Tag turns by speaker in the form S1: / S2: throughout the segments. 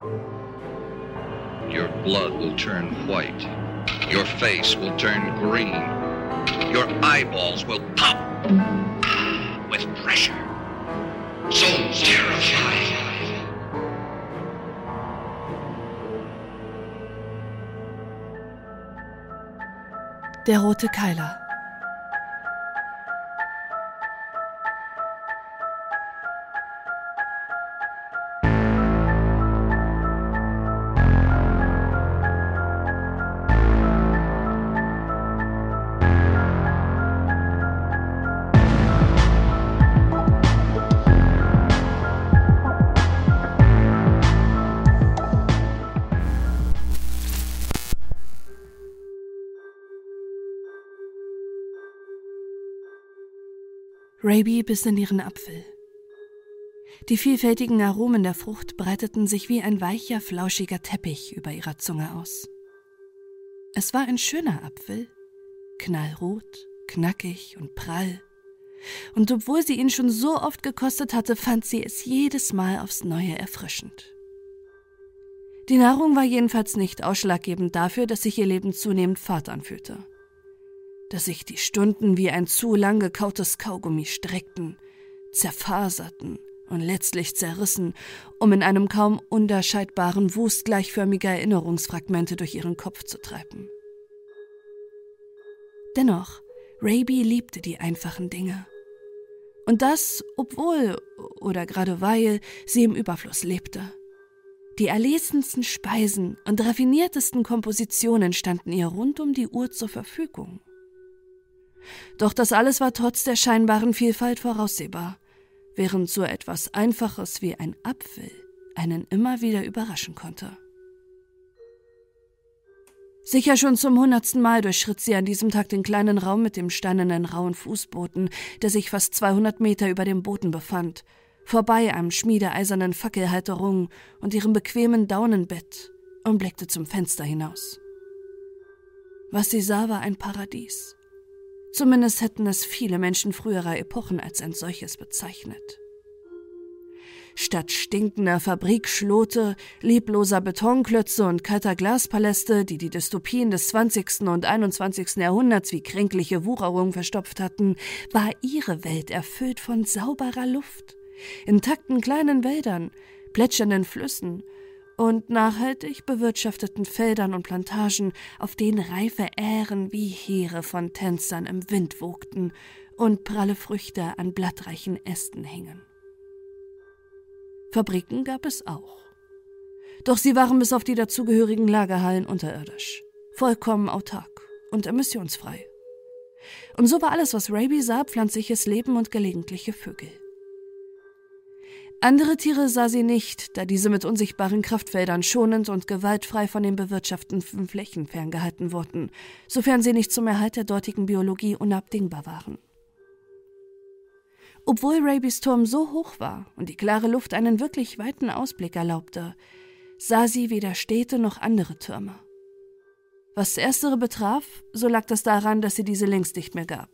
S1: Your blood will turn white. Your face will turn green. Your eyeballs will pop with pressure. So terrifying.
S2: Der rote Keiler. Raby biss in ihren Apfel. Die vielfältigen Aromen der Frucht breiteten sich wie ein weicher, flauschiger Teppich über ihrer Zunge aus. Es war ein schöner Apfel, knallrot, knackig und prall. Und obwohl sie ihn schon so oft gekostet hatte, fand sie es jedes Mal aufs Neue erfrischend. Die Nahrung war jedenfalls nicht ausschlaggebend dafür, dass sich ihr Leben zunehmend fad anfühlte dass sich die Stunden wie ein zu lang gekautes Kaugummi streckten, zerfaserten und letztlich zerrissen, um in einem kaum unterscheidbaren Wust gleichförmiger Erinnerungsfragmente durch ihren Kopf zu treiben. Dennoch, Raby liebte die einfachen Dinge. Und das, obwohl oder gerade weil sie im Überfluss lebte. Die erlesensten Speisen und raffiniertesten Kompositionen standen ihr rund um die Uhr zur Verfügung. Doch das alles war trotz der scheinbaren Vielfalt voraussehbar, während so etwas Einfaches wie ein Apfel einen immer wieder überraschen konnte. Sicher schon zum hundertsten Mal durchschritt sie an diesem Tag den kleinen Raum mit dem steinernen rauen Fußboden, der sich fast 200 Meter über dem Boden befand, vorbei am schmiedeeisernen Fackelhalterung und ihrem bequemen Daunenbett und blickte zum Fenster hinaus. Was sie sah, war ein Paradies. Zumindest hätten es viele Menschen früherer Epochen als ein solches bezeichnet. Statt stinkender Fabrikschlote, lebloser Betonklötze und kalter Glaspaläste, die die Dystopien des 20. und 21. Jahrhunderts wie kränkliche Wucherung verstopft hatten, war ihre Welt erfüllt von sauberer Luft, intakten kleinen Wäldern, plätschernden Flüssen und nachhaltig bewirtschafteten Feldern und Plantagen, auf denen reife Ähren wie Heere von Tänzern im Wind wogten und pralle Früchte an blattreichen Ästen hingen. Fabriken gab es auch. Doch sie waren bis auf die dazugehörigen Lagerhallen unterirdisch, vollkommen autark und emissionsfrei. Und so war alles, was Raby sah, pflanzliches Leben und gelegentliche Vögel. Andere Tiere sah sie nicht, da diese mit unsichtbaren Kraftfeldern schonend und gewaltfrei von den bewirtschafteten Flächen ferngehalten wurden, sofern sie nicht zum Erhalt der dortigen Biologie unabdingbar waren. Obwohl Rabys Turm so hoch war und die klare Luft einen wirklich weiten Ausblick erlaubte, sah sie weder Städte noch andere Türme. Was erstere betraf, so lag das daran, dass sie diese längst nicht mehr gab.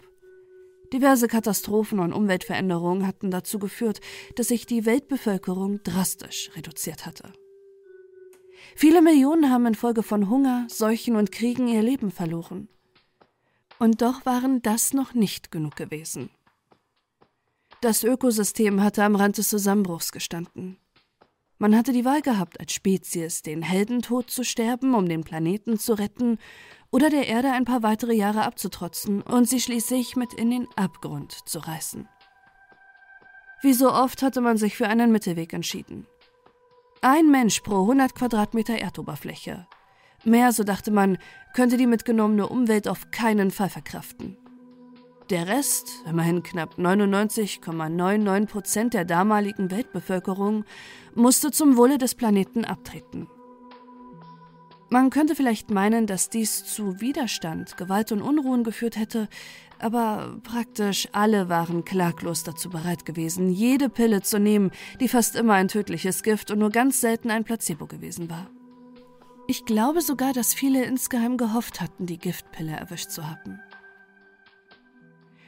S2: Diverse Katastrophen und Umweltveränderungen hatten dazu geführt, dass sich die Weltbevölkerung drastisch reduziert hatte. Viele Millionen haben infolge von Hunger, Seuchen und Kriegen ihr Leben verloren. Und doch waren das noch nicht genug gewesen. Das Ökosystem hatte am Rand des Zusammenbruchs gestanden. Man hatte die Wahl gehabt, als Spezies den Heldentod zu sterben, um den Planeten zu retten, oder der Erde ein paar weitere Jahre abzutrotzen und sie schließlich mit in den Abgrund zu reißen. Wie so oft hatte man sich für einen Mittelweg entschieden. Ein Mensch pro 100 Quadratmeter Erdoberfläche. Mehr, so dachte man, könnte die mitgenommene Umwelt auf keinen Fall verkraften. Der Rest, immerhin knapp 99,99 Prozent der damaligen Weltbevölkerung, musste zum Wohle des Planeten abtreten. Man könnte vielleicht meinen, dass dies zu Widerstand, Gewalt und Unruhen geführt hätte, aber praktisch alle waren klaglos dazu bereit gewesen, jede Pille zu nehmen, die fast immer ein tödliches Gift und nur ganz selten ein Placebo gewesen war. Ich glaube sogar, dass viele insgeheim gehofft hatten, die Giftpille erwischt zu haben.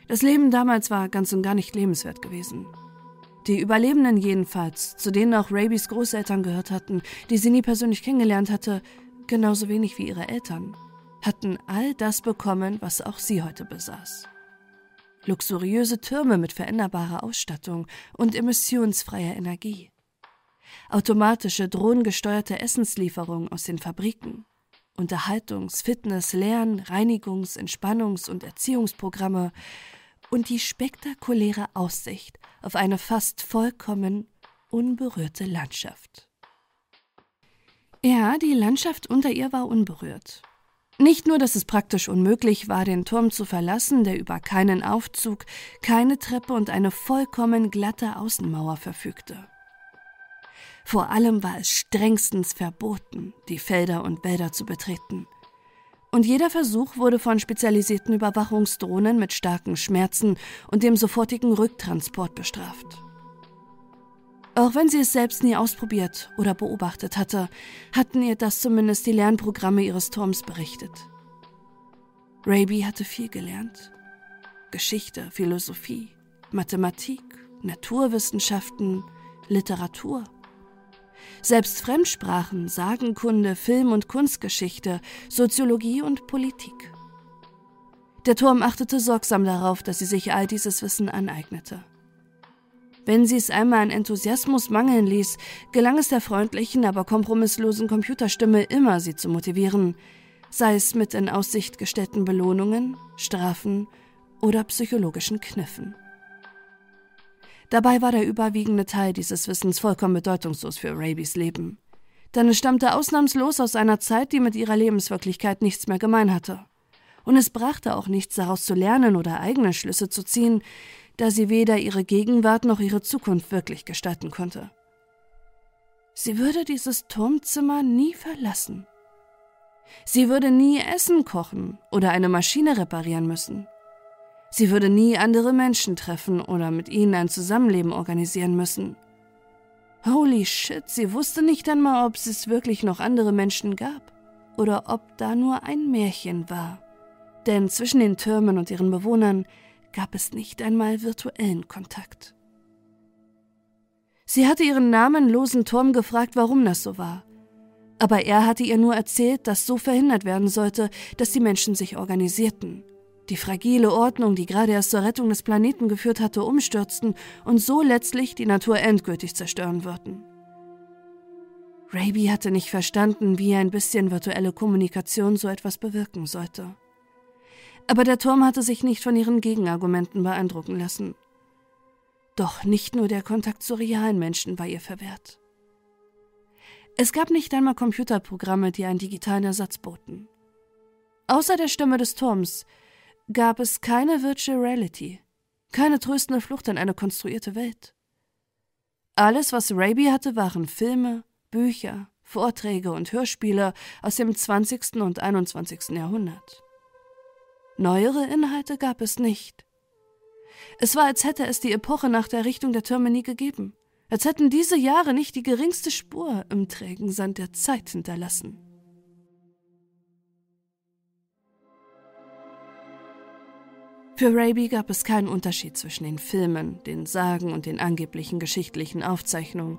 S2: Das Leben damals war ganz und gar nicht lebenswert gewesen. Die Überlebenden jedenfalls, zu denen auch Rabys Großeltern gehört hatten, die sie nie persönlich kennengelernt hatte, genauso wenig wie ihre Eltern, hatten all das bekommen, was auch sie heute besaß. Luxuriöse Türme mit veränderbarer Ausstattung und emissionsfreier Energie. Automatische, drohnengesteuerte Essenslieferungen aus den Fabriken. Unterhaltungs-, Fitness-, Lern-, Reinigungs-, Entspannungs- und Erziehungsprogramme und die spektakuläre Aussicht auf eine fast vollkommen unberührte Landschaft. Ja, die Landschaft unter ihr war unberührt. Nicht nur, dass es praktisch unmöglich war, den Turm zu verlassen, der über keinen Aufzug, keine Treppe und eine vollkommen glatte Außenmauer verfügte. Vor allem war es strengstens verboten, die Felder und Wälder zu betreten. Und jeder Versuch wurde von spezialisierten Überwachungsdrohnen mit starken Schmerzen und dem sofortigen Rücktransport bestraft. Auch wenn sie es selbst nie ausprobiert oder beobachtet hatte, hatten ihr das zumindest die Lernprogramme ihres Turms berichtet. Raby hatte viel gelernt. Geschichte, Philosophie, Mathematik, Naturwissenschaften, Literatur. Selbst Fremdsprachen, Sagenkunde, Film- und Kunstgeschichte, Soziologie und Politik. Der Turm achtete sorgsam darauf, dass sie sich all dieses Wissen aneignete. Wenn sie es einmal an Enthusiasmus mangeln ließ, gelang es der freundlichen, aber kompromisslosen Computerstimme immer, sie zu motivieren, sei es mit in Aussicht gestellten Belohnungen, Strafen oder psychologischen Kniffen. Dabei war der überwiegende Teil dieses Wissens vollkommen bedeutungslos für Rabys Leben. Denn es stammte ausnahmslos aus einer Zeit, die mit ihrer Lebenswirklichkeit nichts mehr gemein hatte. Und es brachte auch nichts daraus zu lernen oder eigene Schlüsse zu ziehen, da sie weder ihre Gegenwart noch ihre Zukunft wirklich gestalten konnte. Sie würde dieses Turmzimmer nie verlassen. Sie würde nie Essen kochen oder eine Maschine reparieren müssen. Sie würde nie andere Menschen treffen oder mit ihnen ein Zusammenleben organisieren müssen. Holy shit, sie wusste nicht einmal, ob es wirklich noch andere Menschen gab oder ob da nur ein Märchen war. Denn zwischen den Türmen und ihren Bewohnern gab es nicht einmal virtuellen Kontakt. Sie hatte ihren namenlosen Turm gefragt, warum das so war. Aber er hatte ihr nur erzählt, dass so verhindert werden sollte, dass die Menschen sich organisierten, die fragile Ordnung, die gerade erst zur Rettung des Planeten geführt hatte, umstürzten und so letztlich die Natur endgültig zerstören würden. Raby hatte nicht verstanden, wie ein bisschen virtuelle Kommunikation so etwas bewirken sollte. Aber der Turm hatte sich nicht von ihren Gegenargumenten beeindrucken lassen. Doch nicht nur der Kontakt zu realen Menschen war ihr verwehrt. Es gab nicht einmal Computerprogramme, die einen digitalen Ersatz boten. Außer der Stimme des Turms gab es keine Virtual Reality, keine tröstende Flucht in eine konstruierte Welt. Alles, was Raby hatte, waren Filme, Bücher, Vorträge und Hörspiele aus dem 20. und 21. Jahrhundert. Neuere Inhalte gab es nicht. Es war, als hätte es die Epoche nach der Richtung der Türme nie gegeben, als hätten diese Jahre nicht die geringste Spur im trägen Sand der Zeit hinterlassen. Für Raby gab es keinen Unterschied zwischen den Filmen, den Sagen und den angeblichen geschichtlichen Aufzeichnungen,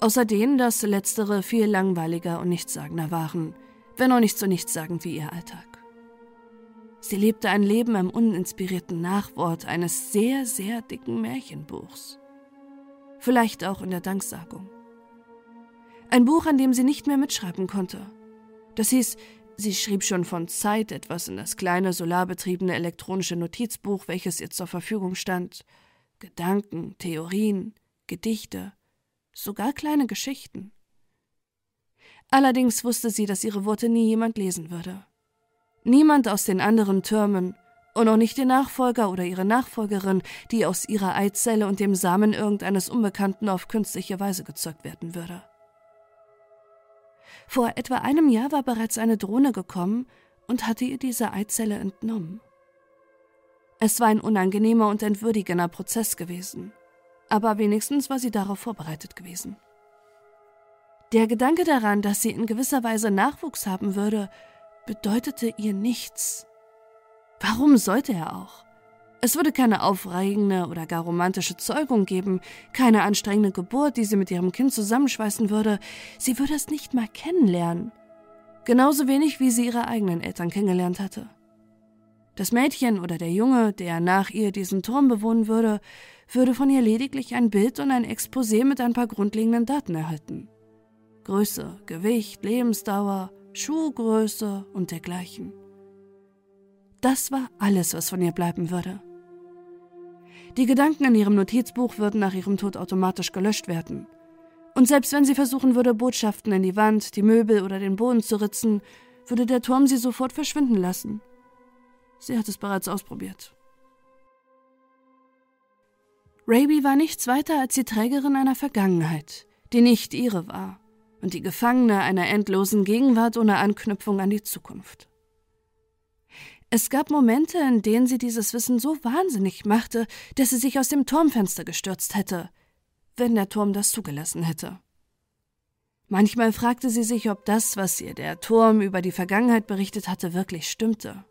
S2: außer denen, dass letztere viel langweiliger und nichtssagender waren, wenn auch nicht so nichtssagend wie ihr Alltag. Sie lebte ein Leben im uninspirierten Nachwort eines sehr, sehr dicken Märchenbuchs. Vielleicht auch in der Danksagung. Ein Buch, an dem sie nicht mehr mitschreiben konnte. Das hieß, sie schrieb schon von Zeit etwas in das kleine solarbetriebene elektronische Notizbuch, welches ihr zur Verfügung stand. Gedanken, Theorien, Gedichte, sogar kleine Geschichten. Allerdings wusste sie, dass ihre Worte nie jemand lesen würde. Niemand aus den anderen Türmen und auch nicht ihr Nachfolger oder ihre Nachfolgerin, die aus ihrer Eizelle und dem Samen irgendeines Unbekannten auf künstliche Weise gezeugt werden würde. Vor etwa einem Jahr war bereits eine Drohne gekommen und hatte ihr diese Eizelle entnommen. Es war ein unangenehmer und entwürdigender Prozess gewesen, aber wenigstens war sie darauf vorbereitet gewesen. Der Gedanke daran, dass sie in gewisser Weise Nachwuchs haben würde, bedeutete ihr nichts. Warum sollte er auch? Es würde keine aufregende oder gar romantische Zeugung geben, keine anstrengende Geburt, die sie mit ihrem Kind zusammenschweißen würde. Sie würde es nicht mal kennenlernen. Genauso wenig, wie sie ihre eigenen Eltern kennengelernt hatte. Das Mädchen oder der Junge, der nach ihr diesen Turm bewohnen würde, würde von ihr lediglich ein Bild und ein Exposé mit ein paar grundlegenden Daten erhalten. Größe, Gewicht, Lebensdauer, Schuhgröße und dergleichen. Das war alles, was von ihr bleiben würde. Die Gedanken in ihrem Notizbuch würden nach ihrem Tod automatisch gelöscht werden. Und selbst wenn sie versuchen würde, Botschaften in die Wand, die Möbel oder den Boden zu ritzen, würde der Turm sie sofort verschwinden lassen. Sie hat es bereits ausprobiert. Raby war nichts weiter als die Trägerin einer Vergangenheit, die nicht ihre war, und die Gefangene einer endlosen Gegenwart ohne Anknüpfung an die Zukunft. Es gab Momente, in denen sie dieses Wissen so wahnsinnig machte, dass sie sich aus dem Turmfenster gestürzt hätte, wenn der Turm das zugelassen hätte. Manchmal fragte sie sich, ob das, was ihr der Turm über die Vergangenheit berichtet hatte, wirklich stimmte.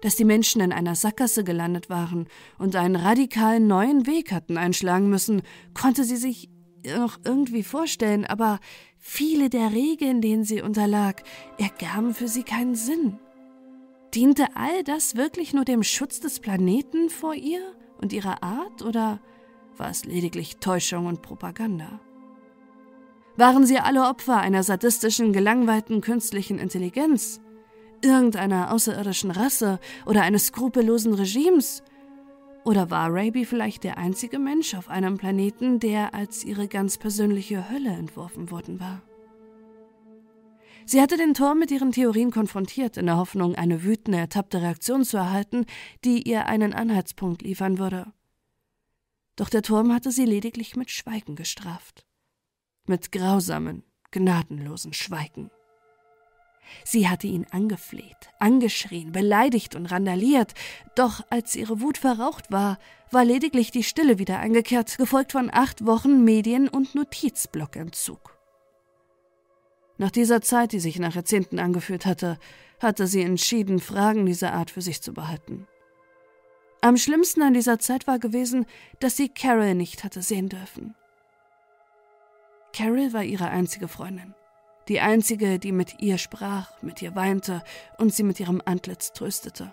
S2: Dass die Menschen in einer Sackgasse gelandet waren und einen radikalen neuen Weg hatten einschlagen müssen, konnte sie sich noch irgendwie vorstellen, aber viele der Regeln, denen sie unterlag, ergaben für sie keinen Sinn. Diente all das wirklich nur dem Schutz des Planeten vor ihr und ihrer Art oder war es lediglich Täuschung und Propaganda? Waren sie alle Opfer einer sadistischen, gelangweilten künstlichen Intelligenz, irgendeiner außerirdischen Rasse oder eines skrupellosen Regimes? Oder war Raby vielleicht der einzige Mensch auf einem Planeten, der als ihre ganz persönliche Hölle entworfen worden war? Sie hatte den Turm mit ihren Theorien konfrontiert, in der Hoffnung, eine wütende, ertappte Reaktion zu erhalten, die ihr einen Anhaltspunkt liefern würde. Doch der Turm hatte sie lediglich mit Schweigen gestraft. Mit grausamen, gnadenlosen Schweigen. Sie hatte ihn angefleht, angeschrien, beleidigt und randaliert, doch als ihre Wut verraucht war, war lediglich die Stille wieder eingekehrt, gefolgt von acht Wochen Medien- und Notizblockentzug. Nach dieser Zeit, die sich nach Jahrzehnten angefühlt hatte, hatte sie entschieden, Fragen dieser Art für sich zu behalten. Am schlimmsten an dieser Zeit war gewesen, dass sie Carol nicht hatte sehen dürfen. Carol war ihre einzige Freundin, die einzige, die mit ihr sprach, mit ihr weinte und sie mit ihrem Antlitz tröstete.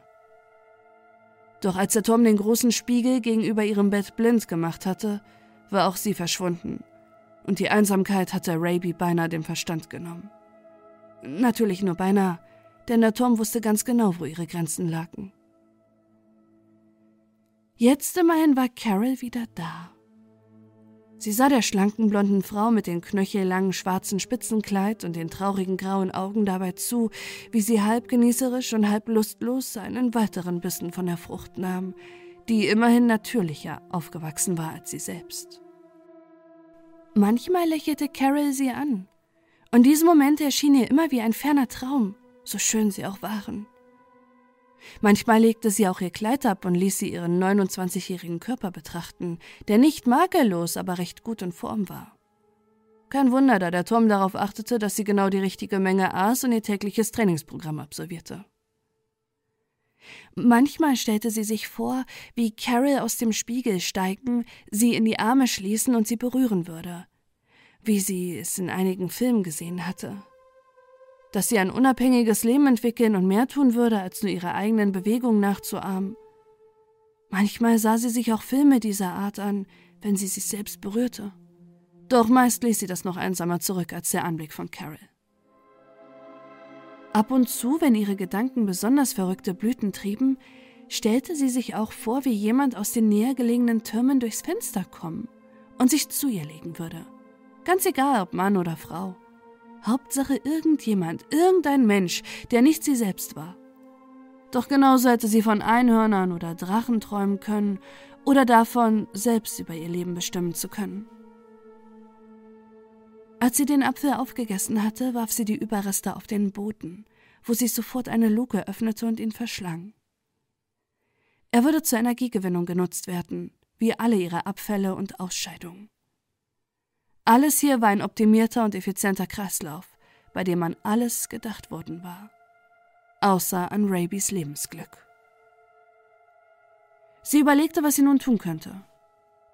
S2: Doch als der Tom den großen Spiegel gegenüber ihrem Bett blind gemacht hatte, war auch sie verschwunden und die Einsamkeit hatte Raby beinahe den Verstand genommen. Natürlich nur beinahe, denn der Tom wusste ganz genau, wo ihre Grenzen lagen. Jetzt immerhin war Carol wieder da. Sie sah der schlanken blonden Frau mit dem knöchellangen schwarzen Spitzenkleid und den traurigen grauen Augen dabei zu, wie sie halb genießerisch und halb lustlos einen weiteren Bissen von der Frucht nahm, die immerhin natürlicher aufgewachsen war als sie selbst. Manchmal lächelte Carol sie an, und diese Momente erschienen ihr immer wie ein ferner Traum, so schön sie auch waren. Manchmal legte sie auch ihr Kleid ab und ließ sie ihren 29-jährigen Körper betrachten, der nicht makellos, aber recht gut in Form war. Kein Wunder, da der Tom darauf achtete, dass sie genau die richtige Menge aß und ihr tägliches Trainingsprogramm absolvierte. Manchmal stellte sie sich vor, wie Carol aus dem Spiegel steigen, sie in die Arme schließen und sie berühren würde, wie sie es in einigen Filmen gesehen hatte. Dass sie ein unabhängiges Leben entwickeln und mehr tun würde, als nur ihre eigenen Bewegungen nachzuahmen. Manchmal sah sie sich auch Filme dieser Art an, wenn sie sich selbst berührte. Doch meist ließ sie das noch einsamer zurück als der Anblick von Carol. Ab und zu, wenn ihre Gedanken besonders verrückte Blüten trieben, stellte sie sich auch vor, wie jemand aus den näher gelegenen Türmen durchs Fenster kommen und sich zu ihr legen würde. Ganz egal, ob Mann oder Frau. Hauptsache irgendjemand, irgendein Mensch, der nicht sie selbst war. Doch genauso hätte sie von Einhörnern oder Drachen träumen können oder davon, selbst über ihr Leben bestimmen zu können. Als sie den Apfel aufgegessen hatte, warf sie die Überreste auf den Boden, wo sie sofort eine Luke öffnete und ihn verschlang. Er würde zur Energiegewinnung genutzt werden, wie alle ihre Abfälle und Ausscheidungen. Alles hier war ein optimierter und effizienter Kreislauf, bei dem an alles gedacht worden war, außer an Rabys Lebensglück. Sie überlegte, was sie nun tun könnte.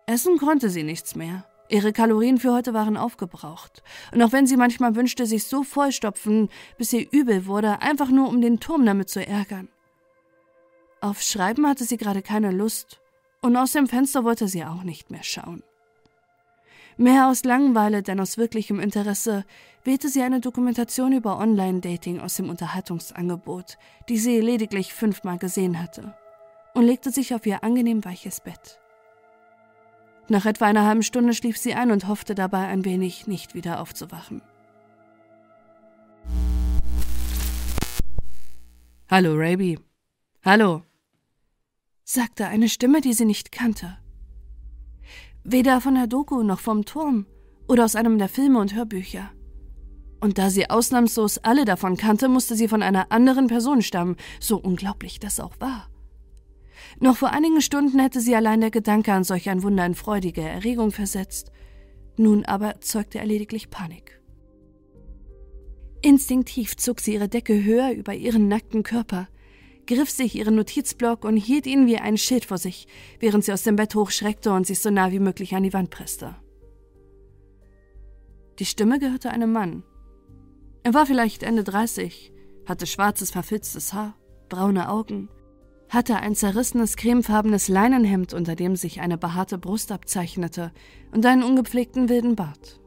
S2: Essen konnte sie nichts mehr. Ihre Kalorien für heute waren aufgebraucht. Und auch wenn sie manchmal wünschte, sich so vollstopfen, bis ihr übel wurde, einfach nur um den Turm damit zu ärgern. Auf Schreiben hatte sie gerade keine Lust, und aus dem Fenster wollte sie auch nicht mehr schauen. Mehr aus Langeweile denn aus wirklichem Interesse wählte sie eine Dokumentation über Online-Dating aus dem Unterhaltungsangebot, die sie lediglich fünfmal gesehen hatte, und legte sich auf ihr angenehm weiches Bett. Nach etwa einer halben Stunde schlief sie ein und hoffte dabei ein wenig, nicht wieder aufzuwachen. Hallo, Raby. Hallo, sagte eine Stimme, die sie nicht kannte. Weder von der Doku noch vom Turm oder aus einem der Filme und Hörbücher. Und da sie ausnahmslos alle davon kannte, musste sie von einer anderen Person stammen, so unglaublich das auch war. Noch vor einigen Stunden hätte sie allein der Gedanke an solch ein Wunder in freudige Erregung versetzt. Nun aber zeugte er lediglich Panik. Instinktiv zog sie ihre Decke höher über ihren nackten Körper – griff sich ihren Notizblock und hielt ihn wie ein Schild vor sich, während sie aus dem Bett hochschreckte und sich so nah wie möglich an die Wand presste. Die Stimme gehörte einem Mann. Er war vielleicht Ende 30, hatte schwarzes, verfilztes Haar, braune Augen, hatte ein zerrissenes, cremefarbenes Leinenhemd, unter dem sich eine behaarte Brust abzeichnete, und einen ungepflegten wilden Bart.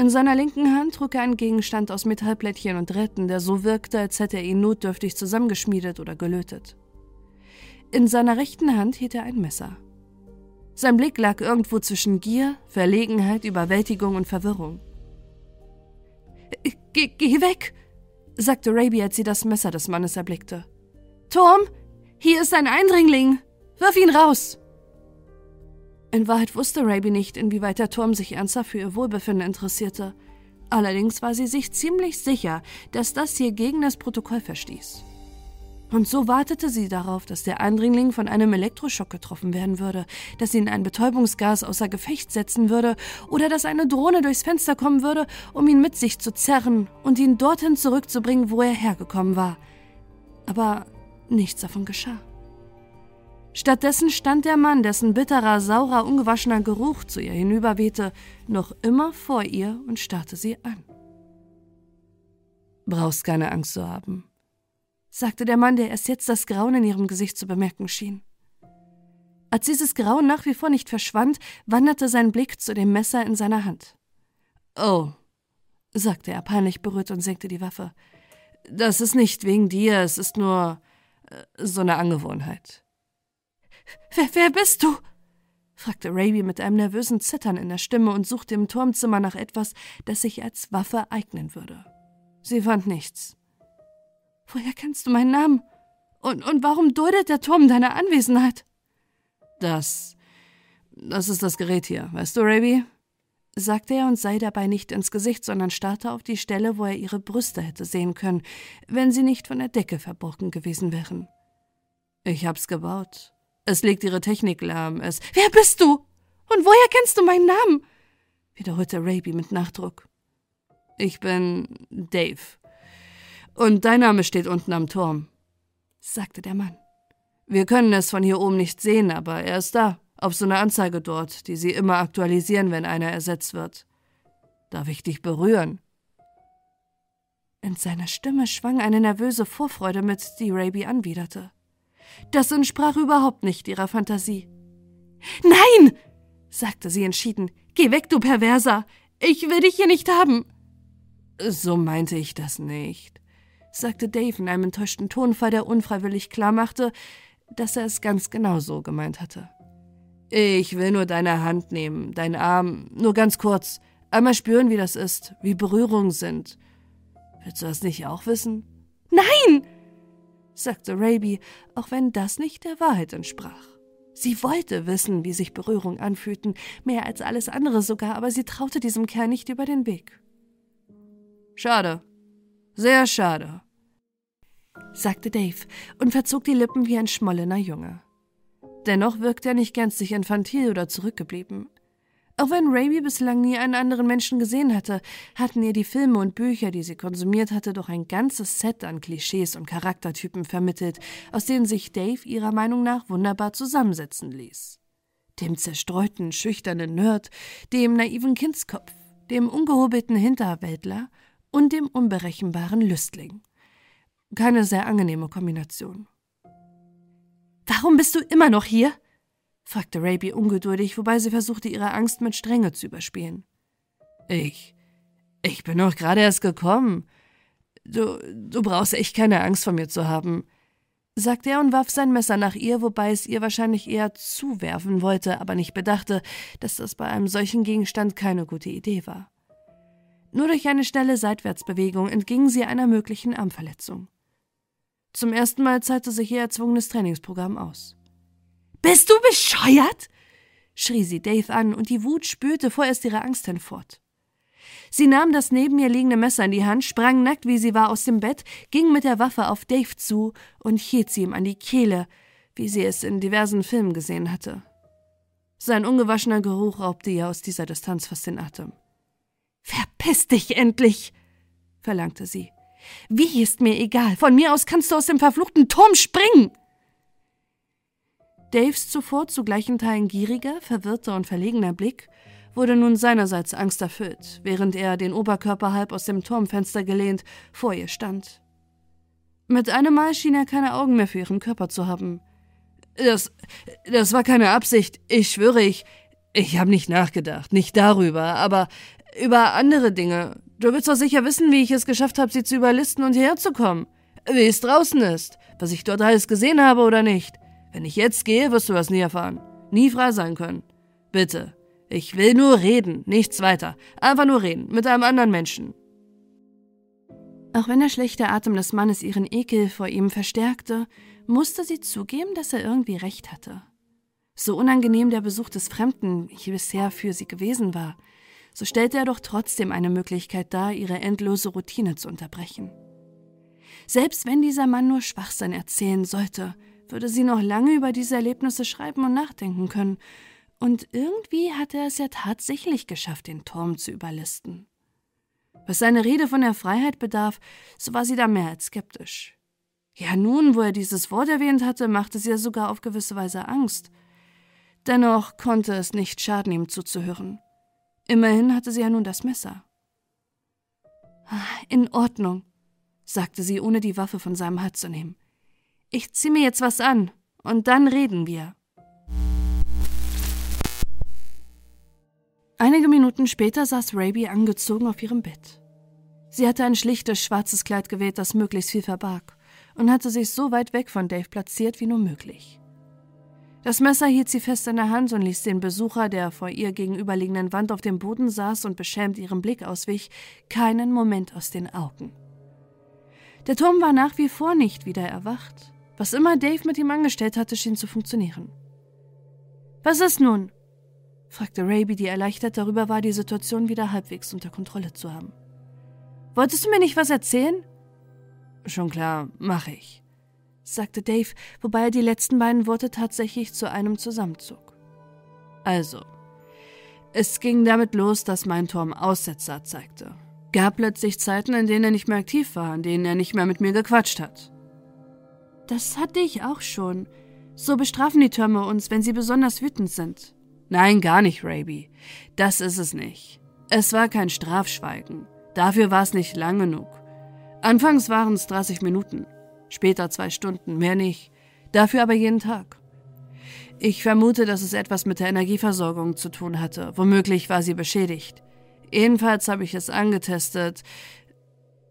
S2: In seiner linken Hand trug er einen Gegenstand aus Metallplättchen und Drähten, der so wirkte, als hätte er ihn notdürftig zusammengeschmiedet oder gelötet. In seiner rechten Hand hielt er ein Messer. Sein Blick lag irgendwo zwischen Gier, Verlegenheit, Überwältigung und Verwirrung. Geh, geh weg, sagte Raby, als sie das Messer des Mannes erblickte. Tom, hier ist ein Eindringling. Wirf ihn raus. In Wahrheit wusste Raby nicht, inwieweit der Turm sich ernsthaft für ihr Wohlbefinden interessierte. Allerdings war sie sich ziemlich sicher, dass das hier gegen das Protokoll verstieß. Und so wartete sie darauf, dass der Eindringling von einem Elektroschock getroffen werden würde, dass ihn ein Betäubungsgas außer Gefecht setzen würde oder dass eine Drohne durchs Fenster kommen würde, um ihn mit sich zu zerren und ihn dorthin zurückzubringen, wo er hergekommen war. Aber nichts davon geschah. Stattdessen stand der Mann, dessen bitterer, saurer, ungewaschener Geruch zu ihr hinüberwehte, noch immer vor ihr und starrte sie an. Brauchst keine Angst zu haben, sagte der Mann, der erst jetzt das Grauen in ihrem Gesicht zu bemerken schien. Als dieses Grauen nach wie vor nicht verschwand, wanderte sein Blick zu dem Messer in seiner Hand. Oh, sagte er peinlich berührt und senkte die Waffe. Das ist nicht wegen dir, es ist nur äh, so eine Angewohnheit. Wer, wer bist du? fragte Raby mit einem nervösen Zittern in der Stimme und suchte im Turmzimmer nach etwas, das sich als Waffe eignen würde. Sie fand nichts. Woher kennst du meinen Namen? Und, und warum duldet der Turm deine Anwesenheit? Das. Das ist das Gerät hier, weißt du, Raby? sagte er und sah dabei nicht ins Gesicht, sondern starrte auf die Stelle, wo er ihre Brüste hätte sehen können, wenn sie nicht von der Decke verborgen gewesen wären. Ich hab's gebaut. Es legt ihre Technik lahm. Es. Wer bist du? Und woher kennst du meinen Namen? wiederholte Raby mit Nachdruck. Ich bin Dave. Und dein Name steht unten am Turm, sagte der Mann. Wir können es von hier oben nicht sehen, aber er ist da, auf so einer Anzeige dort, die sie immer aktualisieren, wenn einer ersetzt wird. Darf ich dich berühren? In seiner Stimme schwang eine nervöse Vorfreude mit, die Raby anwiderte. Das entsprach überhaupt nicht ihrer Fantasie. Nein, sagte sie entschieden. Geh weg, du Perverser. Ich will dich hier nicht haben. So meinte ich das nicht, sagte Dave in einem enttäuschten Tonfall, der unfreiwillig klarmachte, dass er es ganz genau so gemeint hatte. Ich will nur deine Hand nehmen, deinen Arm, nur ganz kurz. Einmal spüren, wie das ist, wie Berührungen sind. Willst du das nicht auch wissen? Nein! Sagte Raby, auch wenn das nicht der Wahrheit entsprach. Sie wollte wissen, wie sich Berührung anfühlten, mehr als alles andere sogar, aber sie traute diesem Kerl nicht über den Weg. Schade, sehr schade, sagte Dave und verzog die Lippen wie ein schmollener Junge. Dennoch wirkte er nicht gänzlich infantil oder zurückgeblieben. Auch wenn Raby bislang nie einen anderen Menschen gesehen hatte, hatten ihr die Filme und Bücher, die sie konsumiert hatte, doch ein ganzes Set an Klischees und Charaktertypen vermittelt, aus denen sich Dave ihrer Meinung nach wunderbar zusammensetzen ließ. Dem zerstreuten, schüchternen Nerd, dem naiven Kindskopf, dem ungehobelten Hinterwäldler und dem unberechenbaren Lüstling. Keine sehr angenehme Kombination. Warum bist du immer noch hier? Fragte Raby ungeduldig, wobei sie versuchte, ihre Angst mit Strenge zu überspielen.
S3: Ich. Ich bin doch gerade erst gekommen. Du, du brauchst echt keine Angst vor mir zu haben, sagte er und warf sein Messer nach ihr, wobei es ihr wahrscheinlich eher zuwerfen wollte, aber nicht bedachte, dass das bei einem solchen Gegenstand keine gute Idee war. Nur durch eine schnelle Seitwärtsbewegung entging sie einer möglichen Armverletzung. Zum ersten Mal zeigte sich ihr erzwungenes Trainingsprogramm aus.
S2: Bist du bescheuert? schrie sie Dave an, und die Wut spürte vorerst ihre Angst hinfort. Sie nahm das neben ihr liegende Messer in die Hand, sprang nackt wie sie war aus dem Bett, ging mit der Waffe auf Dave zu und hielt sie ihm an die Kehle, wie sie es in diversen Filmen gesehen hatte. Sein ungewaschener Geruch raubte ihr aus dieser Distanz fast den Atem. Verpiss dich endlich! verlangte sie. Wie ist mir egal. Von mir aus kannst du aus dem verfluchten Turm springen! Daves zuvor zu gleichen Teilen gieriger, verwirrter und verlegener Blick wurde nun seinerseits angsterfüllt, während er, den Oberkörper halb aus dem Turmfenster gelehnt, vor ihr stand. Mit einem Mal schien er keine Augen mehr für ihren Körper zu haben.
S3: Das, das war keine Absicht. Ich schwöre, ich, ich habe nicht nachgedacht, nicht darüber, aber über andere Dinge. Du willst doch sicher wissen, wie ich es geschafft habe, sie zu überlisten und hierher zu kommen. Wie es draußen ist, was ich dort alles gesehen habe oder nicht. Wenn ich jetzt gehe, wirst du das nie erfahren. Nie frei sein können. Bitte. Ich will nur reden, nichts weiter. Einfach nur reden, mit einem anderen Menschen.
S2: Auch wenn der schlechte Atem des Mannes ihren Ekel vor ihm verstärkte, musste sie zugeben, dass er irgendwie recht hatte. So unangenehm der Besuch des Fremden hier bisher für sie gewesen war, so stellte er doch trotzdem eine Möglichkeit dar, ihre endlose Routine zu unterbrechen. Selbst wenn dieser Mann nur Schwachsinn erzählen sollte, würde sie noch lange über diese Erlebnisse schreiben und nachdenken können. Und irgendwie hatte er es ja tatsächlich geschafft, den Turm zu überlisten. Was seine Rede von der Freiheit bedarf, so war sie da mehr als skeptisch. Ja, nun, wo er dieses Wort erwähnt hatte, machte sie ja sogar auf gewisse Weise Angst. Dennoch konnte es nicht schaden, ihm zuzuhören. Immerhin hatte sie ja nun das Messer. Ah, in Ordnung, sagte sie, ohne die Waffe von seinem Hals zu nehmen. Ich zieh mir jetzt was an und dann reden wir. Einige Minuten später saß Raby angezogen auf ihrem Bett. Sie hatte ein schlichtes schwarzes Kleid gewählt, das möglichst viel verbarg, und hatte sich so weit weg von Dave platziert wie nur möglich. Das Messer hielt sie fest in der Hand und ließ den Besucher, der vor ihr gegenüberliegenden Wand auf dem Boden saß und beschämt ihrem Blick auswich, keinen Moment aus den Augen. Der Turm war nach wie vor nicht wieder erwacht. Was immer Dave mit ihm angestellt hatte, schien zu funktionieren. Was ist nun? fragte Raby, die erleichtert darüber war, die Situation wieder halbwegs unter Kontrolle zu haben. Wolltest du mir nicht was erzählen?
S3: Schon klar, mache ich,
S2: sagte Dave, wobei er die letzten beiden Worte tatsächlich zu einem zusammenzog.
S3: Also, es ging damit los, dass mein Turm Aussetzer zeigte. Gab plötzlich Zeiten, in denen er nicht mehr aktiv war, in denen er nicht mehr mit mir gequatscht hat.
S2: Das hatte ich auch schon. So bestrafen die Türme uns, wenn sie besonders wütend sind.
S3: Nein, gar nicht, Raby. Das ist es nicht. Es war kein Strafschweigen. Dafür war es nicht lang genug. Anfangs waren es 30 Minuten, später zwei Stunden, mehr nicht. Dafür aber jeden Tag. Ich vermute, dass es etwas mit der Energieversorgung zu tun hatte. Womöglich war sie beschädigt. Jedenfalls habe ich es angetestet.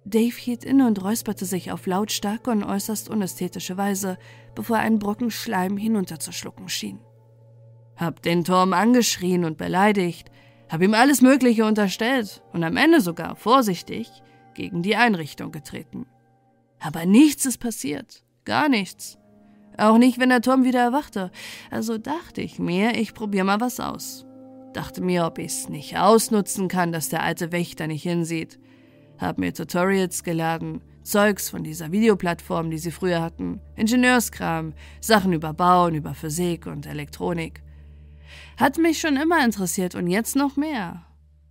S2: Dave hielt inne und räusperte sich auf lautstarke und äußerst unästhetische Weise, bevor er einen Brocken Schleim hinunterzuschlucken schien.
S3: Hab den Turm angeschrien und beleidigt, hab ihm alles Mögliche unterstellt und am Ende sogar vorsichtig gegen die Einrichtung getreten. Aber nichts ist passiert, gar nichts. Auch nicht, wenn der Turm wieder erwachte. Also dachte ich mir, ich probier mal was aus. Dachte mir, ob ich's nicht ausnutzen kann, dass der alte Wächter nicht hinsieht habe mir Tutorials geladen, Zeugs von dieser Videoplattform, die sie früher hatten, Ingenieurskram, Sachen über Bauen, über Physik und Elektronik. Hat mich schon immer interessiert und jetzt noch mehr.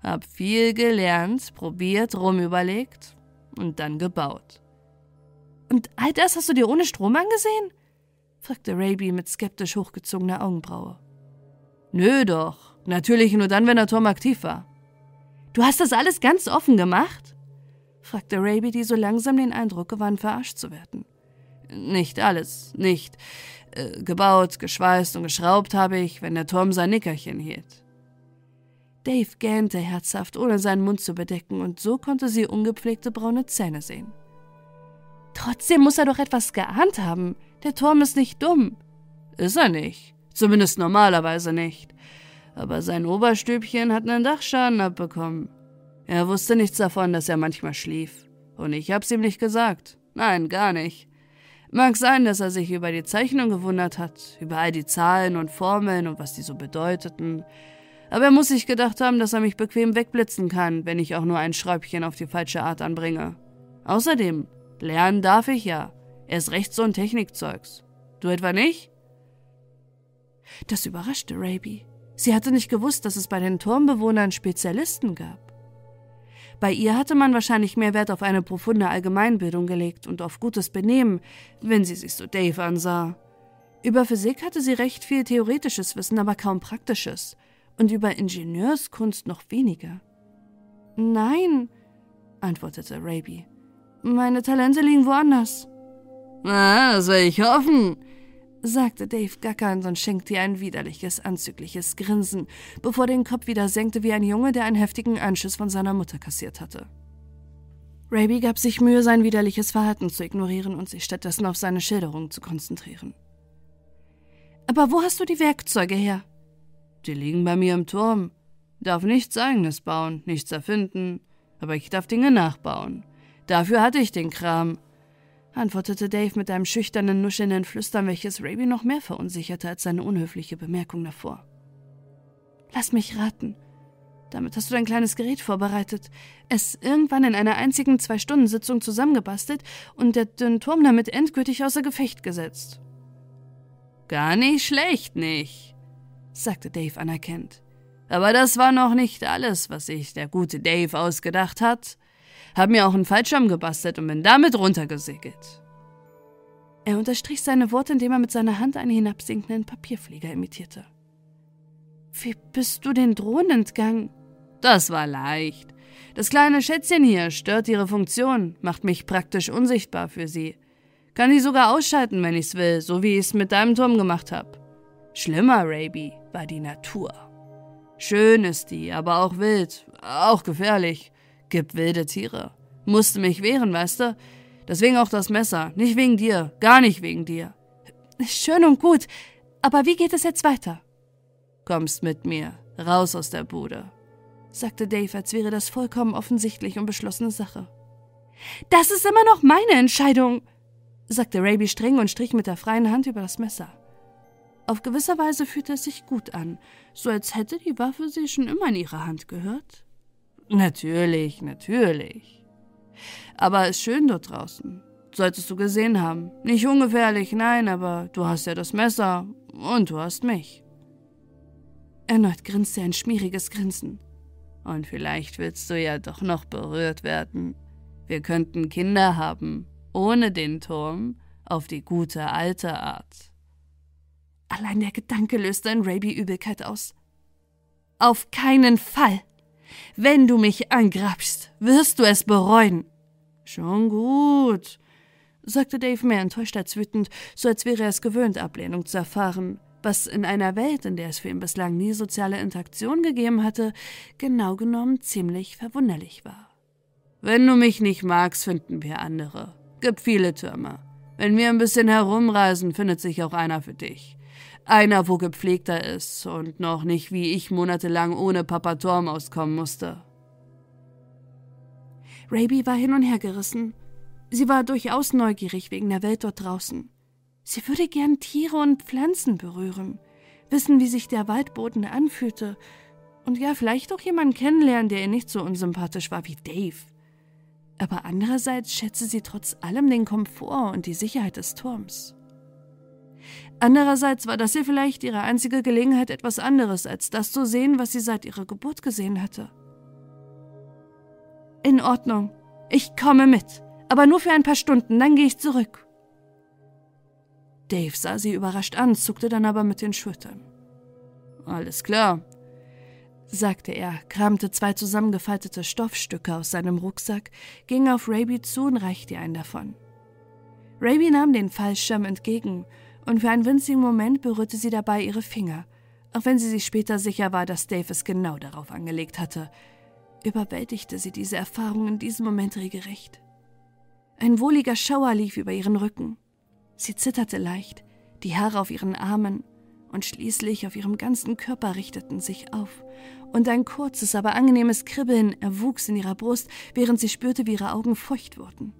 S3: Hab viel gelernt, probiert, rumüberlegt und dann gebaut.
S2: Und all das hast du dir ohne Strom angesehen? fragte Raby mit skeptisch hochgezogener Augenbraue.
S3: Nö doch, natürlich nur dann, wenn der Turm aktiv war.
S2: Du hast das alles ganz offen gemacht? Fragte Raby, die so langsam den Eindruck gewann, verarscht zu werden.
S3: Nicht alles, nicht. Äh, gebaut, geschweißt und geschraubt habe ich, wenn der Turm sein Nickerchen hielt.
S2: Dave gähnte herzhaft, ohne seinen Mund zu bedecken, und so konnte sie ungepflegte braune Zähne sehen. Trotzdem muss er doch etwas geahnt haben. Der Turm ist nicht dumm.
S3: Ist er nicht. Zumindest normalerweise nicht. Aber sein Oberstübchen hat einen Dachschaden abbekommen. Er wusste nichts davon, dass er manchmal schlief. Und ich hab's ihm nicht gesagt. Nein, gar nicht. Mag sein, dass er sich über die Zeichnung gewundert hat, über all die Zahlen und Formeln und was die so bedeuteten. Aber er muss sich gedacht haben, dass er mich bequem wegblitzen kann, wenn ich auch nur ein Schräubchen auf die falsche Art anbringe. Außerdem, lernen darf ich ja. Er ist recht so ein Technikzeugs. Du etwa nicht?
S2: Das überraschte Raby. Sie hatte nicht gewusst, dass es bei den Turmbewohnern Spezialisten gab. Bei ihr hatte man wahrscheinlich mehr Wert auf eine profunde Allgemeinbildung gelegt und auf gutes Benehmen, wenn sie sich so Dave ansah. Über Physik hatte sie recht viel theoretisches Wissen, aber kaum praktisches. Und über Ingenieurskunst noch weniger. Nein, antwortete Raby. Meine Talente liegen woanders.
S3: Das will ich hoffen,
S2: sagte Dave gackernd und schenkte ihr ein widerliches, anzügliches Grinsen, bevor er den Kopf wieder senkte wie ein Junge, der einen heftigen Anschiss von seiner Mutter kassiert hatte. Raby gab sich Mühe, sein widerliches Verhalten zu ignorieren und sich stattdessen auf seine Schilderung zu konzentrieren. Aber wo hast du die Werkzeuge her?
S3: Die liegen bei mir im Turm. Darf nichts eigenes bauen, nichts erfinden, aber ich darf Dinge nachbauen. Dafür hatte ich den Kram
S2: antwortete Dave mit einem schüchternen, nuschelnden Flüstern, welches Raby noch mehr verunsicherte als seine unhöfliche Bemerkung davor. Lass mich raten. Damit hast du dein kleines Gerät vorbereitet, es irgendwann in einer einzigen Zwei-Stunden-Sitzung zusammengebastelt und den Turm damit endgültig außer Gefecht gesetzt.
S3: Gar nicht schlecht, nicht, sagte Dave anerkennt. Aber das war noch nicht alles, was sich der gute Dave ausgedacht hat. Hab mir auch einen Fallschirm gebastelt und bin damit runtergesegelt.
S2: Er unterstrich seine Worte, indem er mit seiner Hand einen hinabsinkenden Papierflieger imitierte. Wie bist du den Drohnen entgangen?
S3: Das war leicht. Das kleine Schätzchen hier stört ihre Funktion, macht mich praktisch unsichtbar für sie. Kann sie sogar ausschalten, wenn ich's will, so wie ich's mit deinem Turm gemacht hab. Schlimmer, Raby, war die Natur. Schön ist die, aber auch wild, auch gefährlich. Gibt wilde Tiere. Musste mich wehren, weißt du? Deswegen auch das Messer. Nicht wegen dir. Gar nicht wegen dir.
S2: Schön und gut. Aber wie geht es jetzt weiter?
S3: Kommst mit mir. Raus aus der Bude. sagte Dave, als wäre das vollkommen offensichtlich und beschlossene Sache.
S2: Das ist immer noch meine Entscheidung, sagte Raby streng und strich mit der freien Hand über das Messer. Auf gewisser Weise fühlte es sich gut an, so als hätte die Waffe sie schon immer in ihrer Hand gehört.
S3: Natürlich, natürlich. Aber es ist schön dort draußen. Solltest du gesehen haben. Nicht ungefährlich, nein, aber du hast ja das Messer und du hast mich.
S2: Erneut grinste ein schmieriges Grinsen.
S3: Und vielleicht willst du ja doch noch berührt werden. Wir könnten Kinder haben, ohne den Turm, auf die gute alte Art.
S2: Allein der Gedanke löste in Raby Übelkeit aus. Auf keinen Fall! Wenn du mich angrabst, wirst du es bereuen.
S3: Schon gut, sagte Dave mehr enttäuscht als wütend, so als wäre er es gewöhnt, Ablehnung zu erfahren, was in einer Welt, in der es für ihn bislang nie soziale Interaktion gegeben hatte, genau genommen ziemlich verwunderlich war. Wenn du mich nicht magst, finden wir andere. Gibt viele Türme. Wenn wir ein bisschen herumreisen, findet sich auch einer für dich. Einer, wo gepflegter ist und noch nicht wie ich monatelang ohne Papa Torm auskommen musste.
S2: Raby war hin und her gerissen. Sie war durchaus neugierig wegen der Welt dort draußen. Sie würde gern Tiere und Pflanzen berühren, wissen, wie sich der Waldboden anfühlte und ja, vielleicht auch jemanden kennenlernen, der ihr nicht so unsympathisch war wie Dave. Aber andererseits schätze sie trotz allem den Komfort und die Sicherheit des Turms. Andererseits war das hier vielleicht ihre einzige Gelegenheit, etwas anderes als das zu sehen, was sie seit ihrer Geburt gesehen hatte. In Ordnung, ich komme mit, aber nur für ein paar Stunden, dann gehe ich zurück. Dave sah sie überrascht an, zuckte dann aber mit den Schultern. Alles klar, sagte er, kramte zwei zusammengefaltete Stoffstücke aus seinem Rucksack, ging auf Raby zu und reichte ihr einen davon. Raby nahm den Fallschirm entgegen, und für einen winzigen Moment berührte sie dabei ihre Finger, auch wenn sie sich später sicher war, dass Dave es genau darauf angelegt hatte. Überwältigte sie diese Erfahrung in diesem Moment regelrecht. Ein wohliger Schauer lief über ihren Rücken. Sie zitterte leicht, die Haare auf ihren Armen und schließlich auf ihrem ganzen Körper richteten sich auf, und ein kurzes, aber angenehmes Kribbeln erwuchs in ihrer Brust, während sie spürte, wie ihre Augen feucht wurden.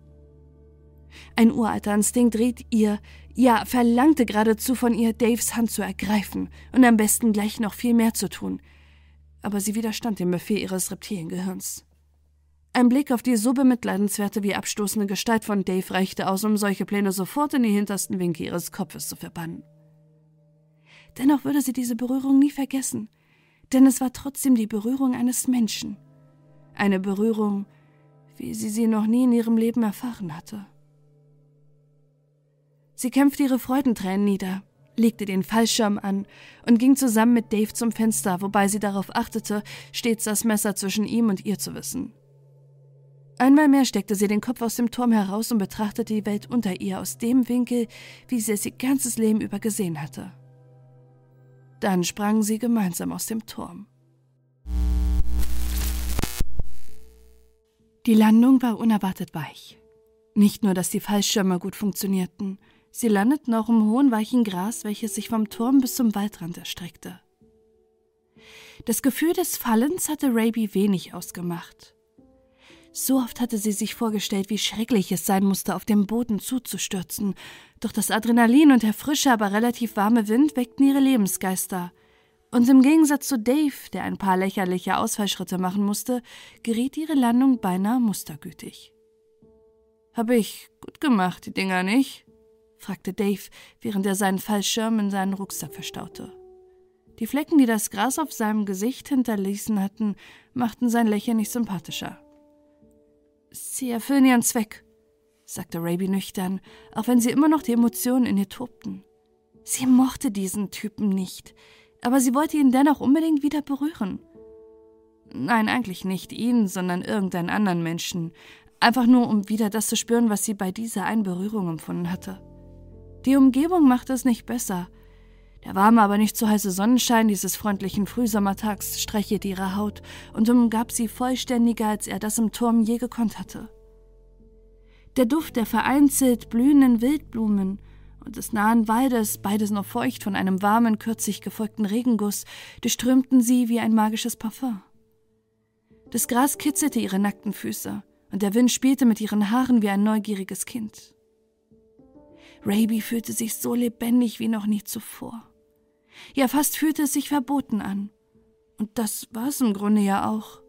S2: Ein uralter Instinkt riet ihr, ja, verlangte geradezu von ihr, Daves Hand zu ergreifen und am besten gleich noch viel mehr zu tun. Aber sie widerstand dem Befehl ihres Reptiliengehirns. Ein Blick auf die so bemitleidenswerte wie abstoßende Gestalt von Dave reichte aus, um solche Pläne sofort in die hintersten Winkel ihres Kopfes zu verbannen. Dennoch würde sie diese Berührung nie vergessen, denn es war trotzdem die Berührung eines Menschen. Eine Berührung, wie sie sie noch nie in ihrem Leben erfahren hatte. Sie kämpfte ihre Freudentränen nieder, legte den Fallschirm an und ging zusammen mit Dave zum Fenster, wobei sie darauf achtete, stets das Messer zwischen ihm und ihr zu wissen. Einmal mehr steckte sie den Kopf aus dem Turm heraus und betrachtete die Welt unter ihr aus dem Winkel, wie sie es ihr ganzes Leben über gesehen hatte. Dann sprangen sie gemeinsam aus dem Turm. Die Landung war unerwartet weich. Nicht nur, dass die Fallschirme gut funktionierten, sie landeten auch im hohen, weichen Gras, welches sich vom Turm bis zum Waldrand erstreckte. Das Gefühl des Fallens hatte Raby wenig ausgemacht. So oft hatte sie sich vorgestellt, wie schrecklich es sein musste, auf dem Boden zuzustürzen. Doch das Adrenalin und der frische, aber relativ warme Wind weckten ihre Lebensgeister. Und im Gegensatz zu Dave, der ein paar lächerliche Ausfallschritte machen musste, geriet ihre Landung beinahe mustergütig. Habe ich gut gemacht, die Dinger nicht? Fragte Dave, während er seinen Fallschirm in seinen Rucksack verstaute. Die Flecken, die das Gras auf seinem Gesicht hinterließen hatten, machten sein Lächeln nicht sympathischer. Sie erfüllen ihren Zweck, sagte Raby nüchtern, auch wenn sie immer noch die Emotionen in ihr tobten. Sie mochte diesen Typen nicht, aber sie wollte ihn dennoch unbedingt wieder berühren. Nein, eigentlich nicht ihn, sondern irgendeinen anderen Menschen, einfach nur um wieder das zu spüren, was sie bei dieser einen Berührung empfunden hatte. Die Umgebung machte es nicht besser, der warme, aber nicht so heiße Sonnenschein dieses freundlichen Frühsommertags streichelte ihre Haut und umgab sie vollständiger, als er das im Turm je gekonnt hatte. Der Duft der vereinzelt blühenden Wildblumen und des nahen Waldes, beides noch feucht von einem warmen, kürzlich gefolgten Regenguss, durchströmten sie wie ein magisches Parfum. Das Gras kitzelte ihre nackten Füße, und der Wind spielte mit ihren Haaren wie ein neugieriges Kind. Raby fühlte sich so lebendig wie noch nie zuvor. Ja, fast fühlte es sich verboten an. Und das war es im Grunde ja auch.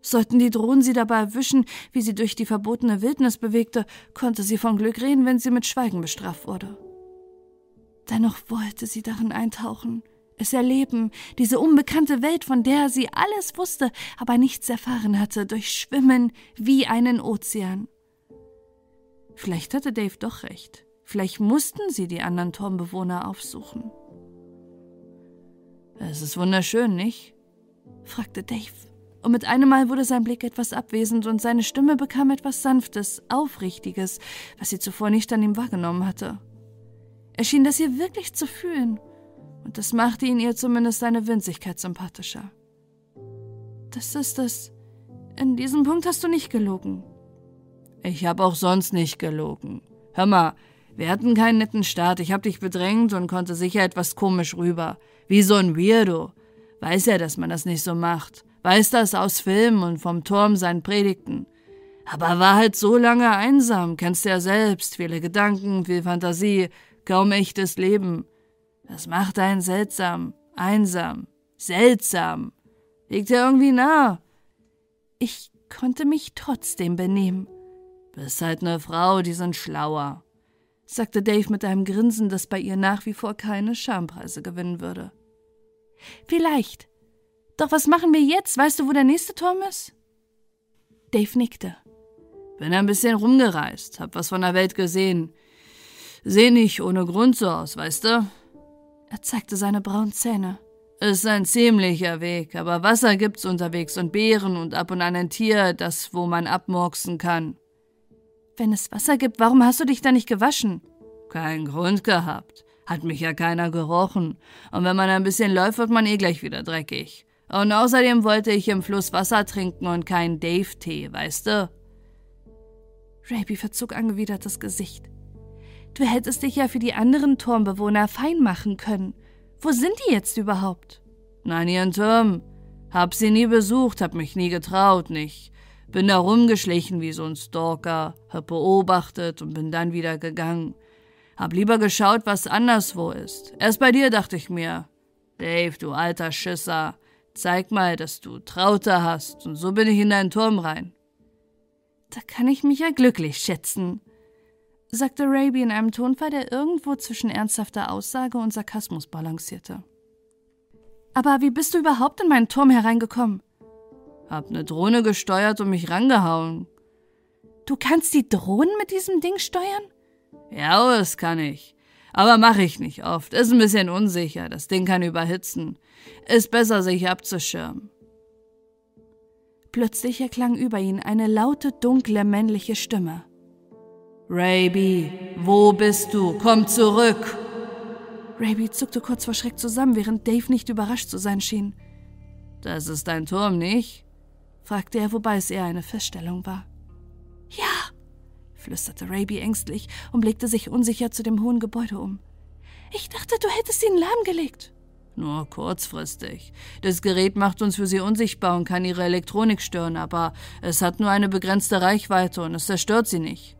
S2: Sollten die Drohnen sie dabei erwischen, wie sie durch die verbotene Wildnis bewegte, konnte sie von Glück reden, wenn sie mit Schweigen bestraft wurde. Dennoch wollte sie darin eintauchen, es erleben, diese unbekannte Welt, von der sie alles wusste, aber nichts erfahren hatte, durchschwimmen wie einen Ozean. Vielleicht hatte Dave doch recht. Vielleicht mussten sie die anderen Turmbewohner aufsuchen. Es ist wunderschön, nicht? fragte Dave. Und mit einem Mal wurde sein Blick etwas abwesend und seine Stimme bekam etwas Sanftes, Aufrichtiges, was sie zuvor nicht an ihm wahrgenommen hatte. Er schien das hier wirklich zu fühlen, und das machte ihn ihr zumindest seine Winzigkeit sympathischer. Das ist es. In diesem Punkt hast du nicht gelogen. Ich habe auch sonst nicht gelogen. Hör mal, wir hatten keinen netten Start. Ich hab dich bedrängt und konnte sicher etwas komisch rüber. Wie so ein Weirdo. Weiß ja, dass man das nicht so macht. Weiß das aus Filmen und vom Turm seinen Predigten. Aber war halt so lange einsam, kennst ja selbst. Viele Gedanken, viel Fantasie, kaum echtes Leben. Das macht einen seltsam, einsam, seltsam. Liegt ja irgendwie nah. Ich konnte mich trotzdem benehmen. Bist halt ne Frau, die sind schlauer. Sagte Dave mit einem Grinsen, das bei ihr nach wie vor keine Schampreise gewinnen würde. Vielleicht. Doch was machen wir jetzt? Weißt du, wo der nächste Turm ist? Dave nickte.
S3: Bin ein bisschen rumgereist, hab was von der Welt gesehen. Seh nicht ohne Grund so aus, weißt du?
S2: Er zeigte seine braunen Zähne.
S3: Ist ein ziemlicher Weg, aber Wasser gibt's unterwegs und Beeren und ab und an ein Tier, das wo man abmurksen kann.
S2: Wenn es Wasser gibt, warum hast du dich da nicht gewaschen?
S3: Kein Grund gehabt. Hat mich ja keiner gerochen. Und wenn man ein bisschen läuft, wird man eh gleich wieder dreckig. Und außerdem wollte ich im Fluss Wasser trinken und keinen Dave-Tee, weißt du?
S2: Raby verzog angewidert das Gesicht. Du hättest dich ja für die anderen Turmbewohner fein machen können. Wo sind die jetzt überhaupt?
S3: Nein, ihren Turm. Hab sie nie besucht, hab mich nie getraut, nicht. Bin da rumgeschlichen wie so ein Stalker, hab beobachtet und bin dann wieder gegangen. Hab lieber geschaut, was anderswo ist. Erst bei dir dachte ich mir, Dave, du alter Schisser, zeig mal, dass du Traute hast, und so bin ich in deinen Turm rein.
S2: Da kann ich mich ja glücklich schätzen sagte Raby in einem Tonfall, der irgendwo zwischen ernsthafter Aussage und Sarkasmus balancierte. Aber wie bist du überhaupt in meinen Turm hereingekommen?
S3: Hab ne Drohne gesteuert und mich rangehauen.
S2: Du kannst die Drohnen mit diesem Ding steuern?
S3: Ja, das kann ich. Aber mache ich nicht oft. Ist ein bisschen unsicher. Das Ding kann überhitzen. Ist besser, sich abzuschirmen.
S2: Plötzlich erklang über ihn eine laute, dunkle männliche Stimme.
S3: Raby, wo bist du? Komm zurück!
S2: Raby zuckte kurz vor Schreck zusammen, während Dave nicht überrascht zu sein schien.
S3: Das ist dein Turm, nicht?
S2: Fragte er, wobei es eher eine Feststellung war. Ja, flüsterte Raby ängstlich und blickte sich unsicher zu dem hohen Gebäude um. Ich dachte, du hättest ihn lahmgelegt.
S3: Nur kurzfristig. Das Gerät macht uns für sie unsichtbar und kann ihre Elektronik stören, aber es hat nur eine begrenzte Reichweite und es zerstört sie nicht.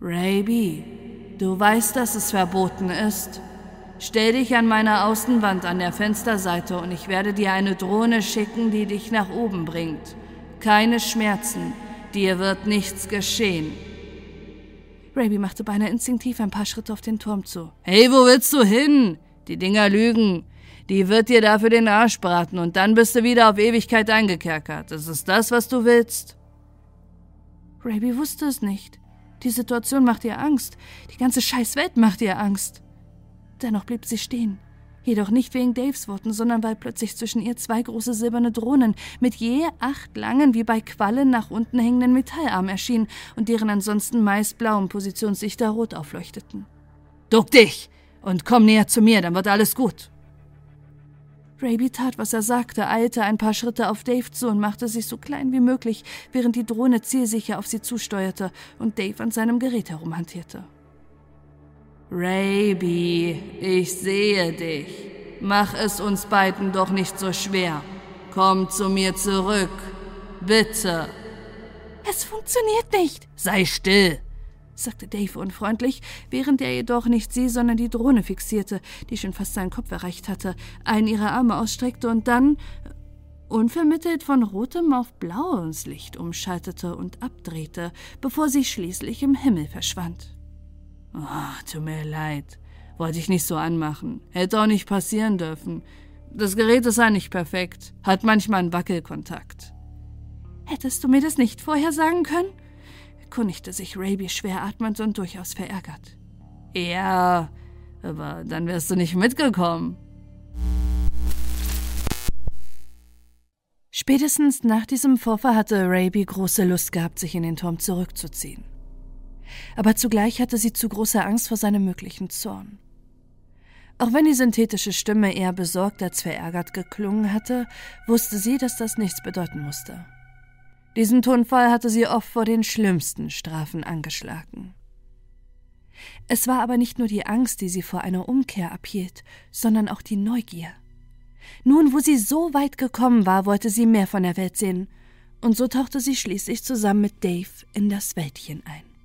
S3: Raby, du weißt, dass es verboten ist. Stell dich an meiner Außenwand an der Fensterseite und ich werde dir eine Drohne schicken, die dich nach oben bringt. Keine Schmerzen, dir wird nichts geschehen.
S2: Raby machte beinahe instinktiv ein paar Schritte auf den Turm zu.
S3: Hey, wo willst du hin? Die Dinger lügen. Die wird dir dafür den Arsch braten und dann bist du wieder auf Ewigkeit eingekerkert. Ist es das, was du willst?
S2: Raby wusste es nicht. Die Situation machte ihr Angst. Die ganze Scheißwelt machte ihr Angst. Dennoch blieb sie stehen. Jedoch nicht wegen Daves Worten, sondern weil plötzlich zwischen ihr zwei große silberne Drohnen mit je acht langen, wie bei Quallen nach unten hängenden Metallarmen erschienen und deren ansonsten meist blauen Positionslichter rot aufleuchteten.
S3: Duck dich und komm näher zu mir, dann wird alles gut.
S2: Raby tat, was er sagte, eilte ein paar Schritte auf Dave zu und machte sich so klein wie möglich, während die Drohne zielsicher auf sie zusteuerte und Dave an seinem Gerät herumhantierte.
S3: Raby, ich sehe dich. Mach es uns beiden doch nicht so schwer. Komm zu mir zurück. Bitte.
S2: Es funktioniert nicht.
S3: Sei still
S2: sagte Dave unfreundlich, während er jedoch nicht sie, sondern die Drohne fixierte, die schon fast seinen Kopf erreicht hatte, einen ihrer Arme ausstreckte und dann unvermittelt von rotem auf blaues Licht umschaltete und abdrehte, bevor sie schließlich im Himmel verschwand.
S3: Oh, tut mir leid. Wollte ich nicht so anmachen. Hätte auch nicht passieren dürfen. Das Gerät ist ja nicht perfekt, hat manchmal einen Wackelkontakt.
S2: Hättest du mir das nicht vorher sagen können? erkundigte sich Raby schwer atmend und durchaus verärgert.
S3: Ja, aber dann wärst du nicht mitgekommen.
S2: Spätestens nach diesem Vorfall hatte Raby große Lust gehabt, sich in den Turm zurückzuziehen. Aber zugleich hatte sie zu große Angst vor seinem möglichen Zorn. Auch wenn die synthetische Stimme eher besorgt als verärgert geklungen hatte, wusste sie, dass das nichts bedeuten musste. Diesen Tonfall hatte sie oft vor den schlimmsten Strafen angeschlagen. Es war aber nicht nur die Angst, die sie vor einer Umkehr abhielt, sondern auch die Neugier. Nun, wo sie so weit gekommen war, wollte sie mehr von der Welt sehen, und so tauchte sie schließlich zusammen mit Dave in das Wäldchen ein.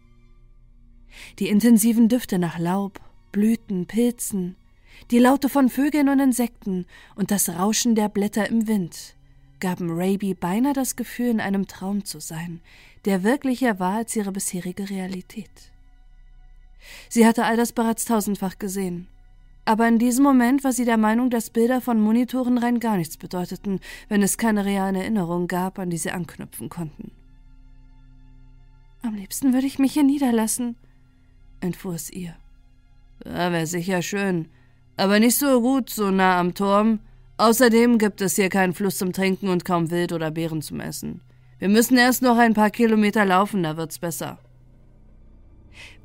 S2: Die intensiven Düfte nach Laub, Blüten, Pilzen, die Laute von Vögeln und Insekten und das Rauschen der Blätter im Wind gaben Raby beinahe das Gefühl, in einem Traum zu sein, der wirklicher war als ihre bisherige Realität. Sie hatte all das bereits tausendfach gesehen. Aber in diesem Moment war sie der Meinung, dass Bilder von Monitoren rein gar nichts bedeuteten, wenn es keine realen Erinnerungen gab, an die sie anknüpfen konnten. Am liebsten würde ich mich hier niederlassen, entfuhr es ihr.
S3: Ja, wäre sicher schön, aber nicht so gut, so nah am Turm. Außerdem gibt es hier keinen Fluss zum Trinken und kaum Wild oder Beeren zum Essen. Wir müssen erst noch ein paar Kilometer laufen, da wird's besser.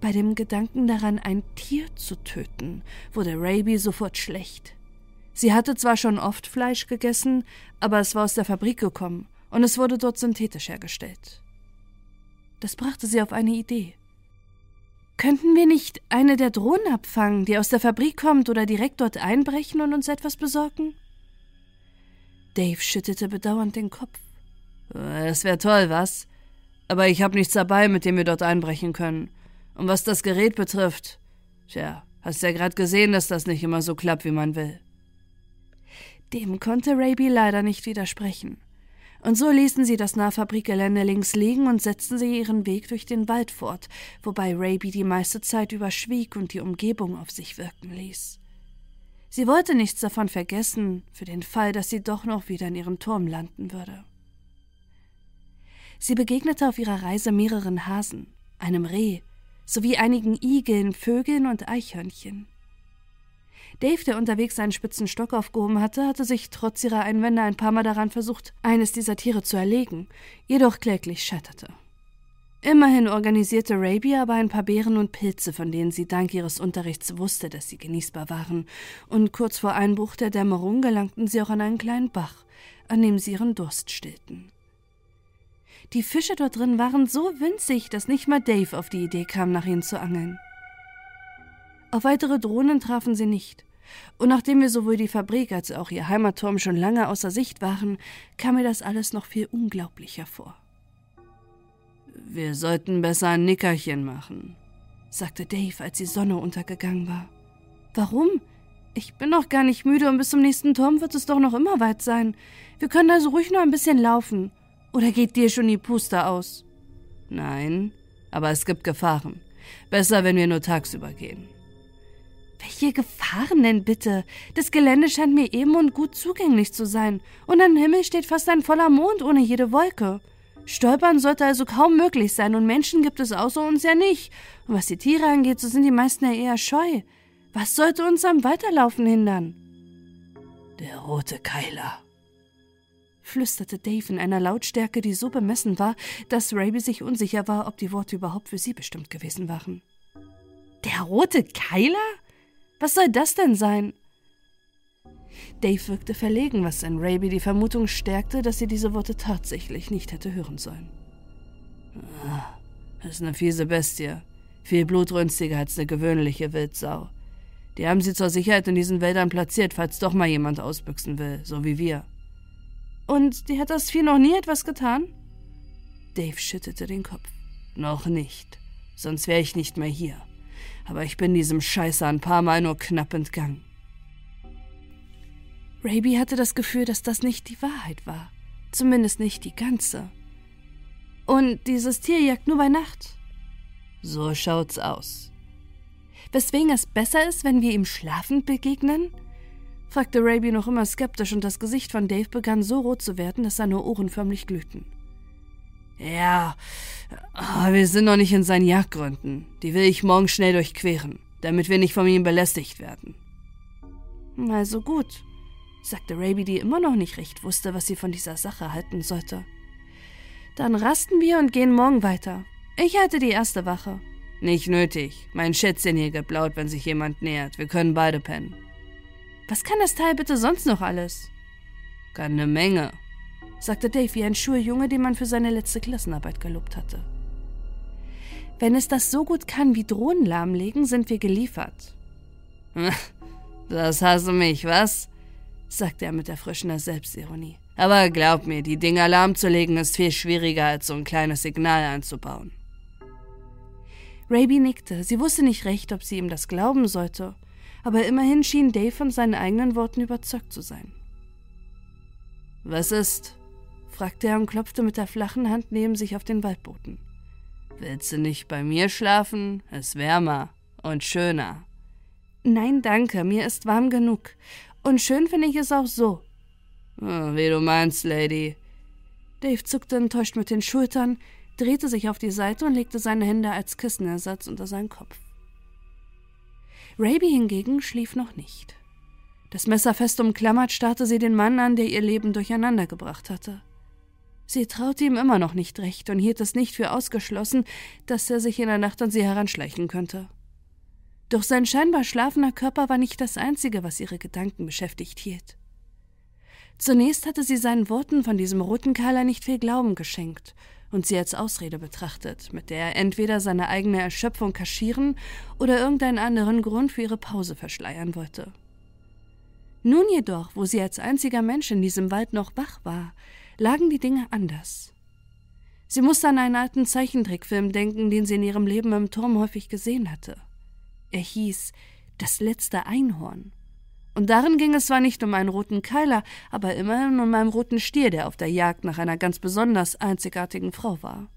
S2: Bei dem Gedanken daran, ein Tier zu töten, wurde Raby sofort schlecht. Sie hatte zwar schon oft Fleisch gegessen, aber es war aus der Fabrik gekommen und es wurde dort synthetisch hergestellt. Das brachte sie auf eine Idee. Könnten wir nicht eine der Drohnen abfangen, die aus der Fabrik kommt, oder direkt dort einbrechen und uns etwas besorgen? Dave schüttelte bedauernd den Kopf.
S3: Das wäre toll, was? Aber ich habe nichts dabei, mit dem wir dort einbrechen können. Und was das Gerät betrifft, tja, hast ja gerade gesehen, dass das nicht immer so klappt, wie man will.
S2: Dem konnte Raby leider nicht widersprechen. Und so ließen sie das Nahfabrikgelände links liegen und setzten sie ihren Weg durch den Wald fort, wobei Raby die meiste Zeit überschwieg und die Umgebung auf sich wirken ließ. Sie wollte nichts davon vergessen, für den Fall, dass sie doch noch wieder in ihrem Turm landen würde. Sie begegnete auf ihrer Reise mehreren Hasen, einem Reh sowie einigen Igeln, Vögeln und Eichhörnchen. Dave, der unterwegs einen spitzen Stock aufgehoben hatte, hatte sich trotz ihrer Einwände ein paar Mal daran versucht, eines dieser Tiere zu erlegen, jedoch kläglich scheiterte. Immerhin organisierte Raby aber ein paar Beeren und Pilze, von denen sie dank ihres Unterrichts wusste, dass sie genießbar waren, und kurz vor Einbruch der Dämmerung gelangten sie auch an einen kleinen Bach, an dem sie ihren Durst stillten. Die Fische dort drin waren so winzig, dass nicht mal Dave auf die Idee kam, nach ihnen zu angeln. Auf weitere Drohnen trafen sie nicht. Und nachdem wir sowohl die Fabrik als auch ihr Heimatturm schon lange außer Sicht waren, kam mir das alles noch viel unglaublicher vor.
S3: Wir sollten besser ein Nickerchen machen,
S2: sagte Dave, als die Sonne untergegangen war. Warum? Ich bin noch gar nicht müde und bis zum nächsten Turm wird es doch noch immer weit sein. Wir können also ruhig noch ein bisschen laufen. Oder geht dir schon die Puste aus?
S3: Nein, aber es gibt Gefahren. Besser, wenn wir nur tagsüber gehen.
S2: Welche Gefahren denn bitte? Das Gelände scheint mir eben und gut zugänglich zu sein, und am Himmel steht fast ein voller Mond ohne jede Wolke. Stolpern sollte also kaum möglich sein, und Menschen gibt es außer uns ja nicht. Und was die Tiere angeht, so sind die meisten ja eher scheu. Was sollte uns am Weiterlaufen hindern?
S3: Der rote Keiler,
S2: flüsterte Dave in einer Lautstärke, die so bemessen war, dass Raby sich unsicher war, ob die Worte überhaupt für sie bestimmt gewesen waren. Der rote Keiler? Was soll das denn sein? Dave wirkte verlegen, was in Raby die Vermutung stärkte, dass sie diese Worte tatsächlich nicht hätte hören sollen.
S3: Ah, das ist eine fiese Bestie. Viel blutrünstiger als eine gewöhnliche Wildsau. Die haben sie zur Sicherheit in diesen Wäldern platziert, falls doch mal jemand ausbüchsen will, so wie wir.
S2: Und dir hat das Vieh noch nie etwas getan?
S3: Dave schüttelte den Kopf. Noch nicht. Sonst wäre ich nicht mehr hier. Aber ich bin diesem Scheißer ein paar Mal nur knapp entgangen.
S2: Raby hatte das Gefühl, dass das nicht die Wahrheit war. Zumindest nicht die ganze. Und dieses Tier jagt nur bei Nacht.
S3: So schaut's aus.
S2: Weswegen es besser ist, wenn wir ihm schlafend begegnen? fragte Raby noch immer skeptisch und das Gesicht von Dave begann so rot zu werden, dass seine Ohren förmlich glühten.
S3: Ja, wir sind noch nicht in seinen Jagdgründen. Die will ich morgen schnell durchqueren, damit wir nicht von ihm belästigt werden.
S2: Also gut, sagte Raby, die immer noch nicht recht wusste, was sie von dieser Sache halten sollte. Dann rasten wir und gehen morgen weiter. Ich halte die erste Wache.
S3: Nicht nötig. Mein Schätzchen hier geblaut, wenn sich jemand nähert. Wir können beide pennen.
S2: Was kann das Teil bitte sonst noch alles?
S3: Kann eine Menge,
S2: sagte Dave wie ein Schuljunge, den man für seine letzte Klassenarbeit gelobt hatte. Wenn es das so gut kann wie Drohnen lahmlegen, sind wir geliefert.
S3: Das hasse mich, was? sagte er mit erfrischender Selbstironie. Aber glaub mir, die Dinger lahmzulegen ist viel schwieriger, als so ein kleines Signal einzubauen.
S2: Raby nickte. Sie wusste nicht recht, ob sie ihm das glauben sollte aber immerhin schien Dave von seinen eigenen Worten überzeugt zu sein.
S3: Was ist? Fragte er und klopfte mit der flachen Hand neben sich auf den Waldboden. Willst du nicht bei mir schlafen? Es wärmer. Und schöner.
S2: Nein, danke, mir ist warm genug. Und schön finde ich es auch so.
S3: Ah, wie du meinst, Lady.
S2: Dave zuckte enttäuscht mit den Schultern, drehte sich auf die Seite und legte seine Hände als Kissenersatz unter seinen Kopf. Raby hingegen schlief noch nicht. Das Messer fest umklammert, starrte sie den Mann an, der ihr Leben durcheinander gebracht hatte. Sie traute ihm immer noch nicht recht und hielt es nicht für ausgeschlossen, dass er sich in der Nacht an sie heranschleichen könnte. Doch sein scheinbar schlafender Körper war nicht das Einzige, was ihre Gedanken beschäftigt hielt. Zunächst hatte sie seinen Worten von diesem roten Keiler nicht viel Glauben geschenkt und sie als Ausrede betrachtet, mit der er entweder seine eigene Erschöpfung kaschieren oder irgendeinen anderen Grund für ihre Pause verschleiern wollte. Nun jedoch, wo sie als einziger Mensch in diesem Wald noch wach war, lagen die Dinge anders. Sie musste an einen alten Zeichentrickfilm denken, den sie in ihrem Leben im Turm häufig gesehen hatte. Er hieß Das letzte Einhorn. Und darin ging es zwar nicht um einen roten Keiler, aber immerhin um einen roten Stier, der auf der Jagd nach einer ganz besonders einzigartigen Frau war.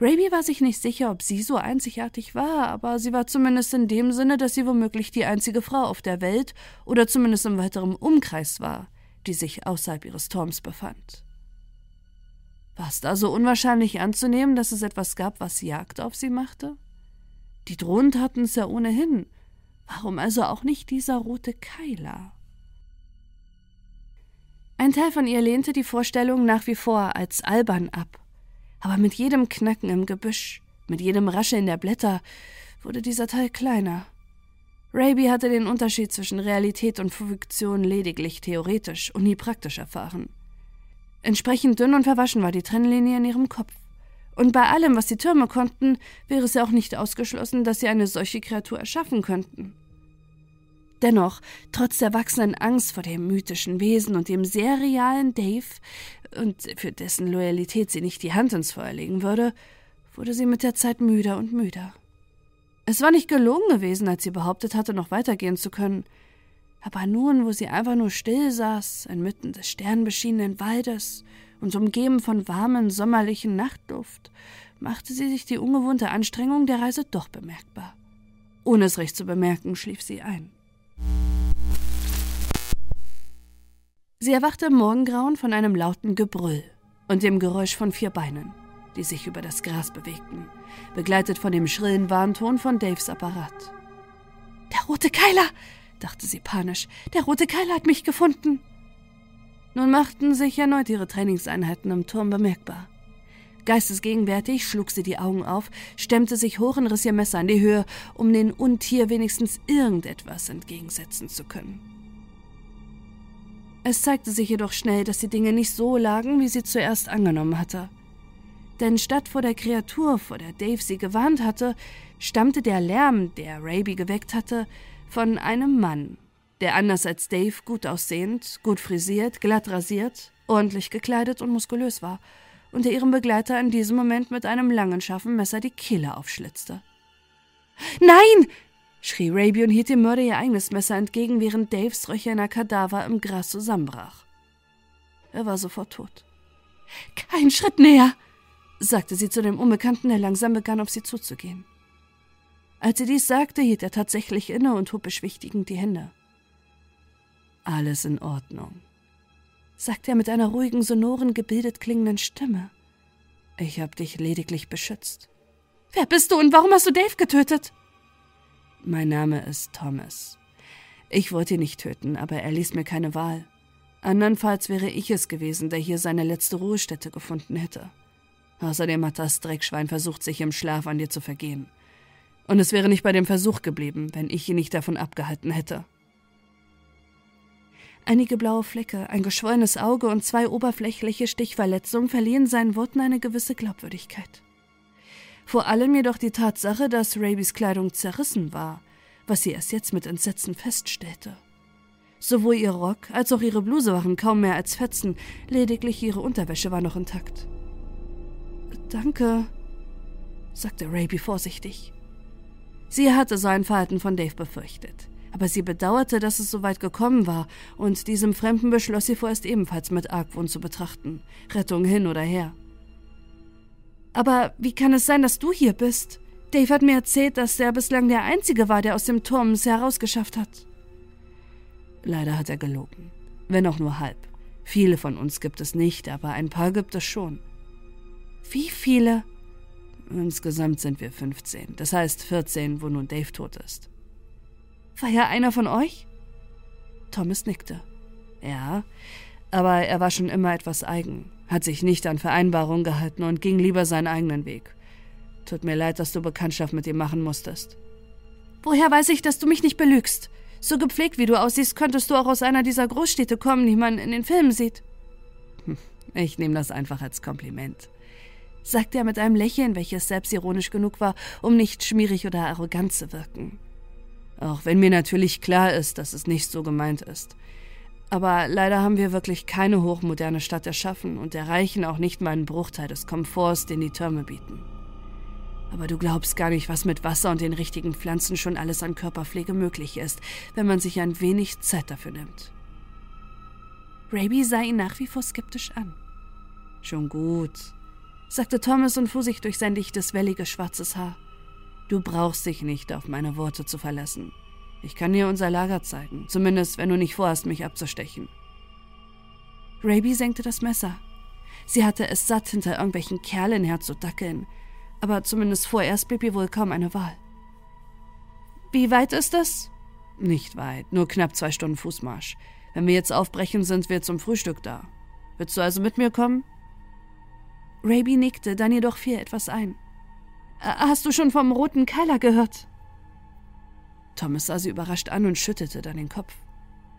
S2: Raby war sich nicht sicher, ob sie so einzigartig war, aber sie war zumindest in dem Sinne, dass sie womöglich die einzige Frau auf der Welt oder zumindest im weiteren Umkreis war, die sich außerhalb ihres Turms befand. War es da so unwahrscheinlich anzunehmen, dass es etwas gab, was Jagd auf sie machte? Die Drohnen taten es ja ohnehin, Warum also auch nicht dieser rote Keiler? Ein Teil von ihr lehnte die Vorstellung nach wie vor als albern ab. Aber mit jedem Knacken im Gebüsch, mit jedem Rascheln der Blätter, wurde dieser Teil kleiner. Raby hatte den Unterschied zwischen Realität und Fiktion lediglich theoretisch und nie praktisch erfahren. Entsprechend dünn und verwaschen war die Trennlinie in ihrem Kopf. Und bei allem, was die Türme konnten, wäre es ja auch nicht ausgeschlossen, dass sie eine solche Kreatur erschaffen könnten. Dennoch, trotz der wachsenden Angst vor dem mythischen Wesen und dem sehr realen Dave, und für dessen Loyalität sie nicht die Hand ins Feuer legen würde, wurde sie mit der Zeit müder und müder. Es war nicht gelogen gewesen, als sie behauptet hatte, noch weitergehen zu können. Aber nun, wo sie einfach nur still saß, inmitten des sternbeschienenen Waldes und umgeben von warmen, sommerlichen Nachtduft, machte sie sich die ungewohnte Anstrengung der Reise doch bemerkbar. Ohne es recht zu bemerken, schlief sie ein. Sie erwachte im Morgengrauen von einem lauten Gebrüll und dem Geräusch von vier Beinen, die sich über das Gras bewegten, begleitet von dem schrillen Warnton von Daves Apparat. Der rote Keiler, dachte sie panisch, der rote Keiler hat mich gefunden. Nun machten sich erneut ihre Trainingseinheiten im Turm bemerkbar. Geistesgegenwärtig schlug sie die Augen auf, stemmte sich hoch und riss ihr Messer in die Höhe, um den Untier wenigstens irgendetwas entgegensetzen zu können. Es zeigte sich jedoch schnell, dass die Dinge nicht so lagen, wie sie zuerst angenommen hatte. Denn statt vor der Kreatur, vor der Dave sie gewarnt hatte, stammte der Lärm, der Raby geweckt hatte, von einem Mann, der anders als Dave gut aussehend, gut frisiert, glatt rasiert, ordentlich gekleidet und muskulös war, und der ihrem Begleiter in diesem Moment mit einem langen, scharfen Messer die Kehle aufschlitzte. Nein! schrie Raby und hielt dem Mörder ihr eigenes Messer entgegen, während Daves röcherner Kadaver im Gras zusammenbrach. Er war sofort tot. Kein Schritt näher, sagte sie zu dem Unbekannten, der langsam begann, auf sie zuzugehen. Als sie dies sagte, hielt er tatsächlich inne und hob beschwichtigend die Hände. Alles in Ordnung, sagte er mit einer ruhigen, sonoren, gebildet klingenden Stimme. Ich habe dich lediglich beschützt. Wer bist du und warum hast du Dave getötet? Mein Name ist Thomas. Ich wollte ihn nicht töten, aber er ließ mir keine Wahl. Andernfalls wäre ich es gewesen, der hier seine letzte Ruhestätte gefunden hätte. Außerdem hat das Dreckschwein versucht, sich im Schlaf an dir zu vergehen. Und es wäre nicht bei dem Versuch geblieben, wenn ich ihn nicht davon abgehalten hätte. Einige blaue Flecke, ein geschwollenes Auge und zwei oberflächliche Stichverletzungen verliehen seinen Worten eine gewisse Glaubwürdigkeit. Vor allem jedoch die Tatsache, dass Rabys Kleidung zerrissen war, was sie erst jetzt mit Entsetzen feststellte. Sowohl ihr Rock als auch ihre Bluse waren kaum mehr als Fetzen, lediglich ihre Unterwäsche war noch intakt. Danke, sagte Raby vorsichtig. Sie hatte so ein Verhalten von Dave befürchtet aber sie bedauerte, dass es so weit gekommen war, und diesem Fremden beschloss sie vorerst ebenfalls mit Argwohn zu betrachten. Rettung hin oder her. Aber wie kann es sein, dass du hier bist? Dave hat mir erzählt, dass er bislang der Einzige war, der aus dem Turm es herausgeschafft hat.
S3: Leider hat er gelogen. Wenn auch nur halb. Viele von uns gibt es nicht, aber ein paar gibt es schon.
S2: Wie viele?
S3: Insgesamt sind wir 15. Das heißt 14, wo nun Dave tot ist.
S2: War er einer von euch?
S3: Thomas nickte. Ja, aber er war schon immer etwas eigen, hat sich nicht an Vereinbarungen gehalten und ging lieber seinen eigenen Weg. Tut mir leid, dass du Bekanntschaft mit ihm machen musstest.
S2: Woher weiß ich, dass du mich nicht belügst? So gepflegt wie du aussiehst, könntest du auch aus einer dieser Großstädte kommen, die man in den Filmen sieht.
S3: Hm, ich nehme das einfach als Kompliment, sagte er mit einem Lächeln, welches selbstironisch genug war, um nicht schmierig oder arrogant zu wirken. Auch wenn mir natürlich klar ist, dass es nicht so gemeint ist. Aber leider haben wir wirklich keine hochmoderne Stadt erschaffen und erreichen auch nicht mal einen Bruchteil des Komforts, den die Türme bieten. Aber du glaubst gar nicht, was mit Wasser und den richtigen Pflanzen schon alles an Körperpflege möglich ist, wenn man sich ein wenig Zeit dafür nimmt.
S2: Raby sah ihn nach wie vor skeptisch an.
S3: Schon gut, sagte Thomas und fuhr sich durch sein dichtes, welliges, schwarzes Haar. Du brauchst dich nicht auf meine Worte zu verlassen. Ich kann dir unser Lager zeigen, zumindest wenn du nicht vorhast, mich abzustechen.
S2: Raby senkte das Messer. Sie hatte es satt, hinter irgendwelchen Kerlen herzudackeln, aber zumindest vorerst blieb ihr wohl kaum eine Wahl. Wie weit ist es?
S3: Nicht weit, nur knapp zwei Stunden Fußmarsch. Wenn wir jetzt aufbrechen, sind wir zum Frühstück da. Willst du also mit mir kommen?
S2: Raby nickte, dann jedoch fiel etwas ein. Äh, hast du schon vom roten Keiler gehört?
S3: Thomas sah sie überrascht an und schüttelte dann den Kopf.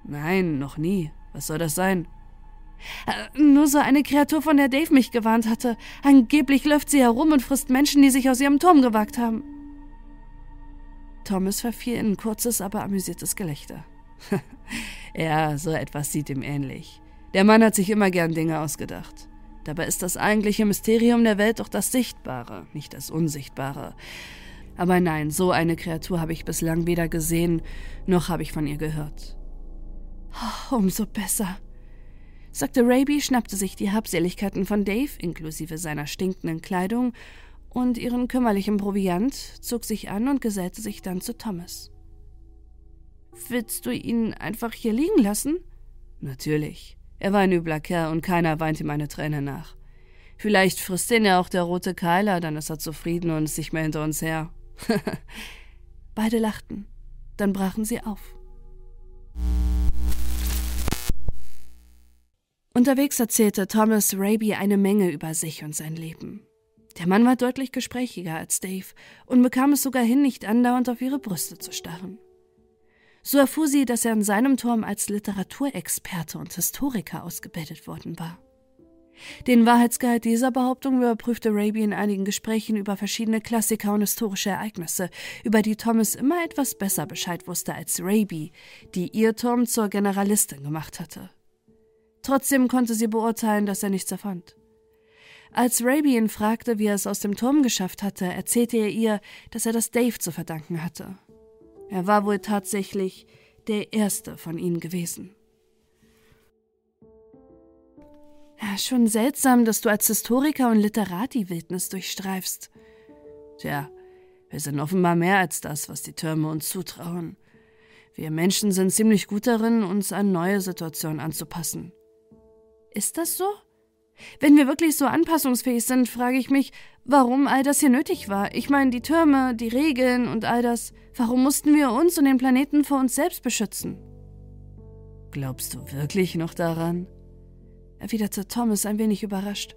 S3: Nein, noch nie. Was soll das sein?
S2: Äh, nur so eine Kreatur, von der Dave mich gewarnt hatte. Angeblich läuft sie herum und frisst Menschen, die sich aus ihrem Turm gewagt haben.
S3: Thomas verfiel in ein kurzes, aber amüsiertes Gelächter. ja, so etwas sieht ihm ähnlich. Der Mann hat sich immer gern Dinge ausgedacht. Dabei ist das eigentliche Mysterium der Welt doch das Sichtbare, nicht das Unsichtbare. Aber nein, so eine Kreatur habe ich bislang weder gesehen, noch habe ich von ihr gehört.
S2: Oh, umso besser sagte Raby, schnappte sich die Habseligkeiten von Dave, inklusive seiner stinkenden Kleidung, und ihren kümmerlichen Proviant, zog sich an und gesellte sich dann zu Thomas. Willst du ihn einfach hier liegen lassen?
S3: Natürlich. Er war ein übler Kerl und keiner weint ihm eine Träne nach. Vielleicht frisst ihn ja auch der rote Keiler, dann ist er zufrieden und ist nicht mehr hinter uns her.
S2: Beide lachten. Dann brachen sie auf. Unterwegs erzählte Thomas Raby eine Menge über sich und sein Leben. Der Mann war deutlich gesprächiger als Dave und bekam es sogar hin, nicht andauernd auf ihre Brüste zu starren. So erfuhr sie, dass er in seinem Turm als Literaturexperte und Historiker ausgebildet worden war. Den Wahrheitsgehalt dieser Behauptung überprüfte Raby in einigen Gesprächen über verschiedene Klassiker und historische Ereignisse, über die Thomas immer etwas besser Bescheid wusste als Raby, die ihr Turm zur Generalistin gemacht hatte. Trotzdem konnte sie beurteilen, dass er nichts erfand. Als Raby ihn fragte, wie er es aus dem Turm geschafft hatte, erzählte er ihr, dass er das Dave zu verdanken hatte. Er war wohl tatsächlich der erste von ihnen gewesen. Ja, schon seltsam, dass du als Historiker und Literat die Wildnis durchstreifst.
S3: Tja, wir sind offenbar mehr als das, was die Türme uns zutrauen. Wir Menschen sind ziemlich gut darin, uns an neue Situationen anzupassen.
S2: Ist das so? Wenn wir wirklich so anpassungsfähig sind, frage ich mich, warum all das hier nötig war. Ich meine, die Türme, die Regeln und all das. Warum mussten wir uns und den Planeten vor uns selbst beschützen?
S3: Glaubst du wirklich noch daran? erwiderte Thomas ein wenig überrascht.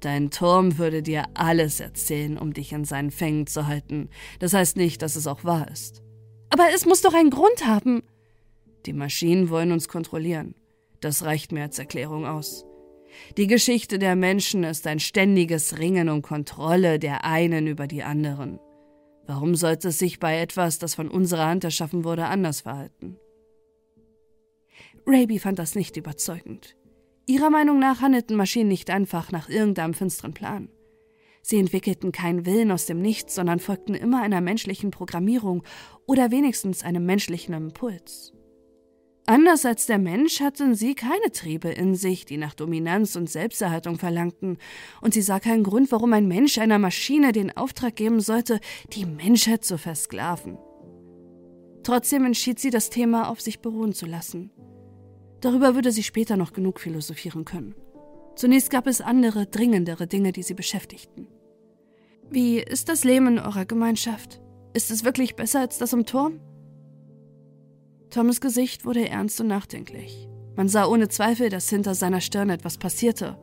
S3: Dein Turm würde dir alles erzählen, um dich in seinen Fängen zu halten. Das heißt nicht, dass es auch wahr ist.
S2: Aber es muss doch einen Grund haben.
S3: Die Maschinen wollen uns kontrollieren. Das reicht mir als Erklärung aus. Die Geschichte der Menschen ist ein ständiges Ringen um Kontrolle der einen über die anderen. Warum sollte es sich bei etwas, das von unserer Hand erschaffen wurde, anders verhalten?
S2: Raby fand das nicht überzeugend. Ihrer Meinung nach handelten Maschinen nicht einfach nach irgendeinem finsteren Plan. Sie entwickelten keinen Willen aus dem Nichts, sondern folgten immer einer menschlichen Programmierung oder wenigstens einem menschlichen Impuls. Anders als der Mensch hatten sie keine Triebe in sich, die nach Dominanz und Selbsterhaltung verlangten, und sie sah keinen Grund, warum ein Mensch einer Maschine den Auftrag geben sollte, die Menschheit zu versklaven. Trotzdem entschied sie, das Thema auf sich beruhen zu lassen. Darüber würde sie später noch genug philosophieren können. Zunächst gab es andere, dringendere Dinge, die sie beschäftigten. Wie ist das Leben in eurer Gemeinschaft? Ist es wirklich besser als das im Turm? Toms Gesicht wurde ernst und nachdenklich. Man sah ohne Zweifel, dass hinter seiner Stirn etwas passierte.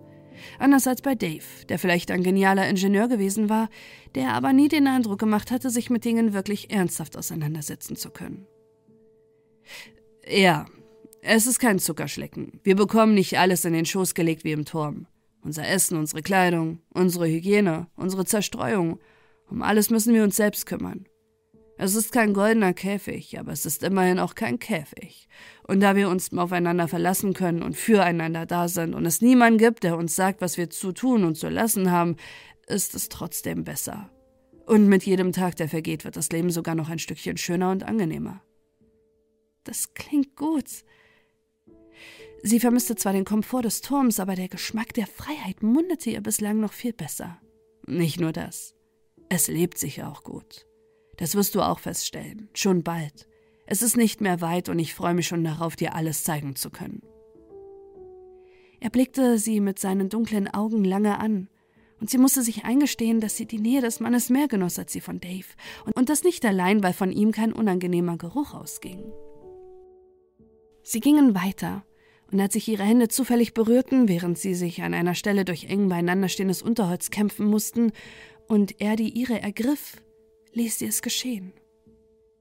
S2: Anders als bei Dave, der vielleicht ein genialer Ingenieur gewesen war, der aber nie den Eindruck gemacht hatte, sich mit Dingen wirklich ernsthaft auseinandersetzen zu können. Ja, es ist kein Zuckerschlecken. Wir bekommen nicht alles in den Schoß gelegt wie im Turm. Unser Essen, unsere Kleidung, unsere Hygiene, unsere Zerstreuung. Um alles müssen wir uns selbst kümmern. Es ist kein goldener Käfig, aber es ist immerhin auch kein Käfig. Und da wir uns aufeinander verlassen können und füreinander da sind und es niemanden gibt, der uns sagt, was wir zu tun und zu lassen haben, ist es trotzdem besser. Und mit jedem Tag, der vergeht, wird das Leben sogar noch ein Stückchen schöner und angenehmer. Das klingt gut. Sie vermisste zwar den Komfort des Turms, aber der Geschmack der Freiheit mundete ihr bislang noch viel besser. Nicht nur das. Es lebt sich auch gut. Das wirst du auch feststellen. Schon bald. Es ist nicht mehr weit und ich freue mich schon darauf, dir alles zeigen zu können. Er blickte sie mit seinen dunklen Augen lange an, und sie musste sich eingestehen, dass sie die Nähe des Mannes mehr genoss als sie von Dave, und das nicht allein, weil von ihm kein unangenehmer Geruch ausging. Sie gingen weiter, und als sich ihre Hände zufällig berührten, während sie sich an einer Stelle durch eng beieinander stehendes Unterholz kämpfen mussten, und er die ihre ergriff, ließ sie es geschehen.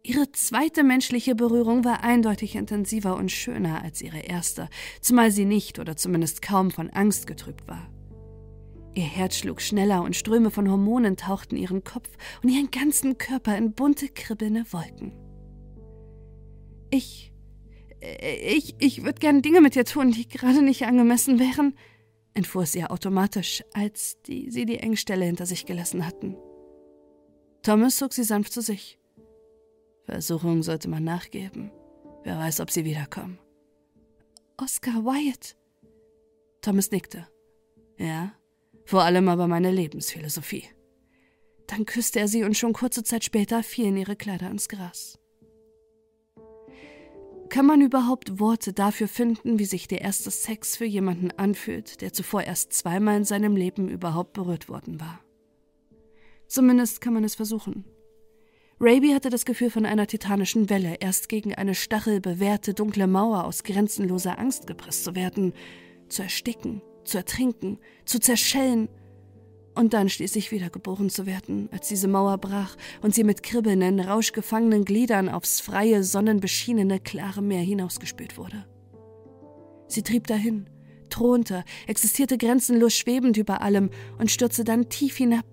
S2: Ihre zweite menschliche Berührung war eindeutig intensiver und schöner als ihre erste, zumal sie nicht oder zumindest kaum von Angst getrübt war. Ihr Herz schlug schneller und Ströme von Hormonen tauchten ihren Kopf und ihren ganzen Körper in bunte, kribbelnde Wolken. Ich. Ich, ich würde gern Dinge mit dir tun, die gerade nicht angemessen wären, entfuhr es ihr automatisch, als die, sie die Engstelle hinter sich gelassen hatten. Thomas zog sie sanft zu sich. Versuchung sollte man nachgeben. Wer weiß, ob sie wiederkommen. Oscar Wyatt. Thomas nickte. Ja, vor allem aber meine Lebensphilosophie. Dann küsste er sie und schon kurze Zeit später fielen ihre Kleider ins Gras. Kann man überhaupt Worte dafür finden, wie sich der erste Sex für jemanden anfühlt, der zuvor erst zweimal in seinem Leben überhaupt berührt worden war? Zumindest kann man es versuchen. Raby hatte das Gefühl von einer titanischen Welle, erst gegen eine stachelbewehrte dunkle Mauer aus grenzenloser Angst gepresst zu werden, zu ersticken, zu ertrinken, zu zerschellen und dann schließlich wiedergeboren zu werden, als diese Mauer brach und sie mit kribbelnden, rauschgefangenen Gliedern aufs freie, sonnenbeschienene, klare Meer hinausgespült wurde. Sie trieb dahin, thronte, existierte grenzenlos schwebend über allem und stürzte dann tief hinab,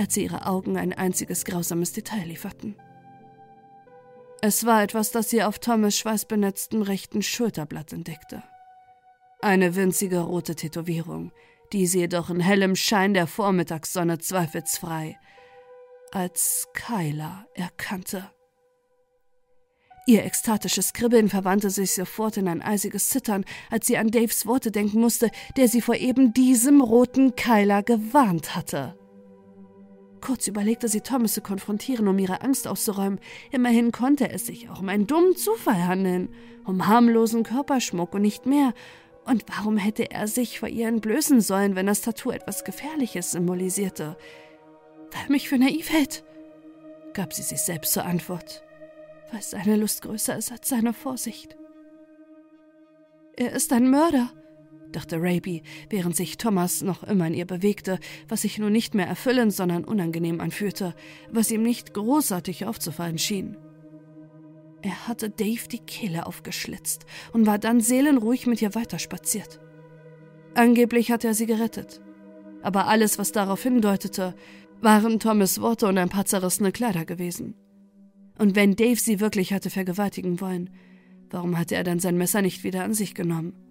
S2: als sie ihre Augen ein einziges grausames Detail lieferten. Es war etwas, das sie auf Thomas schweißbenetztem rechten Schulterblatt entdeckte. Eine winzige rote Tätowierung, die sie jedoch in hellem Schein der Vormittagssonne zweifelsfrei als Kyla erkannte. Ihr ekstatisches Kribbeln verwandte sich sofort in ein eisiges Zittern, als sie an Daves Worte denken musste, der sie vor eben diesem roten Kyla gewarnt hatte. Kurz überlegte sie, Thomas zu konfrontieren, um ihre Angst auszuräumen. Immerhin konnte es sich auch um einen dummen Zufall handeln, um harmlosen Körperschmuck und nicht mehr. Und warum hätte er sich vor ihr entblößen sollen, wenn das Tattoo etwas Gefährliches symbolisierte? Weil er mich für naiv hält, gab sie sich selbst zur Antwort, weil seine Lust größer ist als seine Vorsicht. Er ist ein Mörder, dachte Raby, während sich Thomas noch immer in ihr bewegte, was sich nun nicht mehr erfüllend, sondern unangenehm anfühlte, was ihm nicht großartig aufzufallen schien. Er hatte Dave die Kehle aufgeschlitzt und war dann seelenruhig mit ihr weiterspaziert. Angeblich hatte er sie gerettet. Aber alles, was darauf hindeutete, waren Thomas Worte und ein paar zerrissene Kleider gewesen. Und wenn Dave sie wirklich hatte vergewaltigen wollen, warum hatte er dann sein Messer nicht wieder an sich genommen?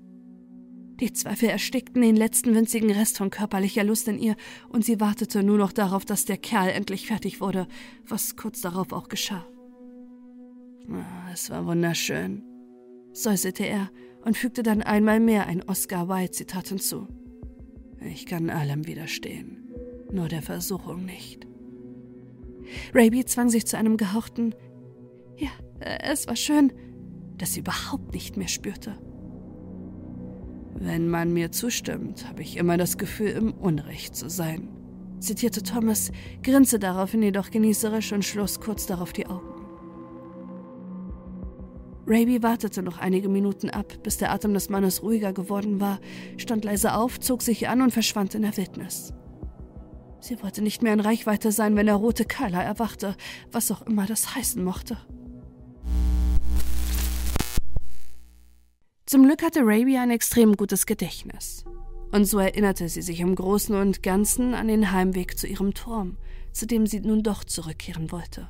S2: Die Zweifel erstickten den letzten winzigen Rest von körperlicher Lust in ihr, und sie wartete nur noch darauf, dass der Kerl endlich fertig wurde, was kurz darauf auch geschah. Ah, es war wunderschön. säuselte er und fügte dann einmal mehr ein Oscar Wilde-Zitat hinzu. Ich kann allem widerstehen, nur der Versuchung nicht. Raby zwang sich zu einem gehauchten Ja, es war schön, das sie überhaupt nicht mehr spürte. Wenn man mir zustimmt, habe ich immer das Gefühl, im Unrecht zu sein, zitierte Thomas, grinste daraufhin jedoch genießerisch und schloss kurz darauf die Augen. Raby wartete noch einige Minuten ab, bis der Atem des Mannes ruhiger geworden war, stand leise auf, zog sich an und verschwand in der Wildnis. Sie wollte nicht mehr in Reichweite sein, wenn der rote Kyler erwachte, was auch immer das heißen mochte. Zum Glück hatte Raby ein extrem gutes Gedächtnis. Und so erinnerte sie sich im Großen und Ganzen an den Heimweg zu ihrem Turm, zu dem sie nun doch zurückkehren wollte.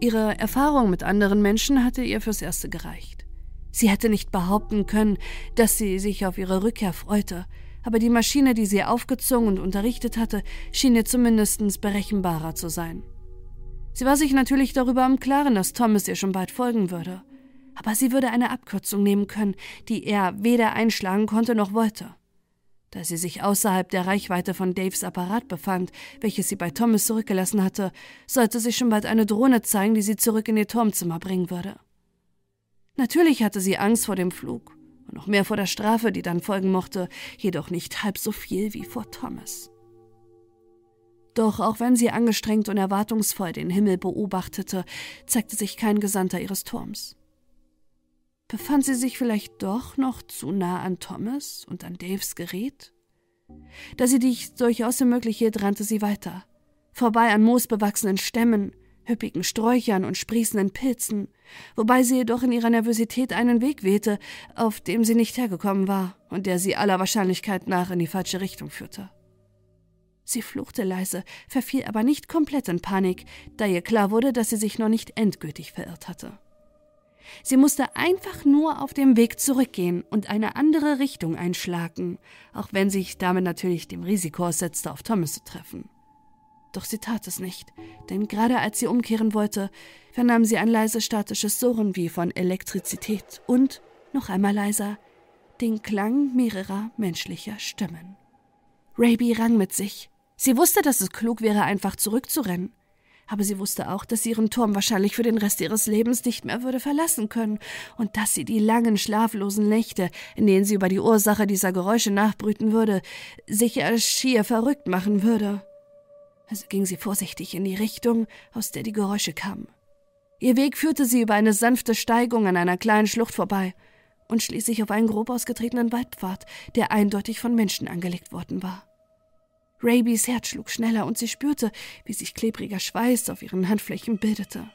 S2: Ihre Erfahrung mit anderen Menschen hatte ihr fürs Erste gereicht. Sie hätte nicht behaupten können, dass sie sich auf ihre Rückkehr freute, aber die Maschine, die sie aufgezogen und unterrichtet hatte, schien ihr zumindest berechenbarer zu sein. Sie war sich natürlich darüber im Klaren, dass Thomas ihr schon bald folgen würde, aber sie würde eine Abkürzung nehmen können, die er weder einschlagen konnte noch wollte. Da sie sich außerhalb der Reichweite von Daves Apparat befand, welches sie bei Thomas zurückgelassen hatte, sollte sich schon bald eine Drohne zeigen, die sie zurück in ihr Turmzimmer bringen würde. Natürlich hatte sie Angst vor dem Flug und noch mehr vor der Strafe, die dann folgen mochte, jedoch nicht halb so viel wie vor Thomas. Doch auch wenn sie angestrengt und erwartungsvoll den Himmel beobachtete, zeigte sich kein Gesandter ihres Turms. Befand sie sich vielleicht doch noch zu nah an Thomas und an Daves Gerät? Da sie dies durchaus möglich hielt, rannte sie weiter. Vorbei an moosbewachsenen Stämmen, üppigen Sträuchern und sprießenden Pilzen, wobei sie jedoch in ihrer Nervosität einen Weg wählte, auf dem sie nicht hergekommen war und der sie aller Wahrscheinlichkeit nach in die falsche Richtung führte. Sie fluchte leise, verfiel aber nicht komplett in Panik, da ihr klar wurde, dass sie sich noch nicht endgültig verirrt hatte. Sie musste einfach nur auf dem Weg zurückgehen und eine andere Richtung einschlagen, auch wenn sich damit natürlich dem Risiko aussetzte, auf Thomas zu treffen. Doch sie tat es nicht, denn gerade als sie umkehren wollte, vernahm sie ein leises statisches Surren wie von Elektrizität und, noch einmal leiser, den Klang mehrerer menschlicher Stimmen. Raby rang mit sich. Sie wusste, dass es klug wäre, einfach zurückzurennen aber sie wusste auch, dass sie ihren Turm wahrscheinlich für den Rest ihres Lebens nicht mehr würde verlassen können und dass sie die langen schlaflosen Nächte, in denen sie über die Ursache dieser Geräusche nachbrüten würde, sich schier verrückt machen würde. Also ging sie vorsichtig in die Richtung, aus der die Geräusche kamen. Ihr Weg führte sie über eine sanfte Steigung an einer kleinen Schlucht vorbei und schließlich auf einen grob ausgetretenen Waldpfad, der eindeutig von Menschen angelegt worden war. Rabys Herz schlug schneller und sie spürte, wie sich klebriger Schweiß auf ihren Handflächen bildete.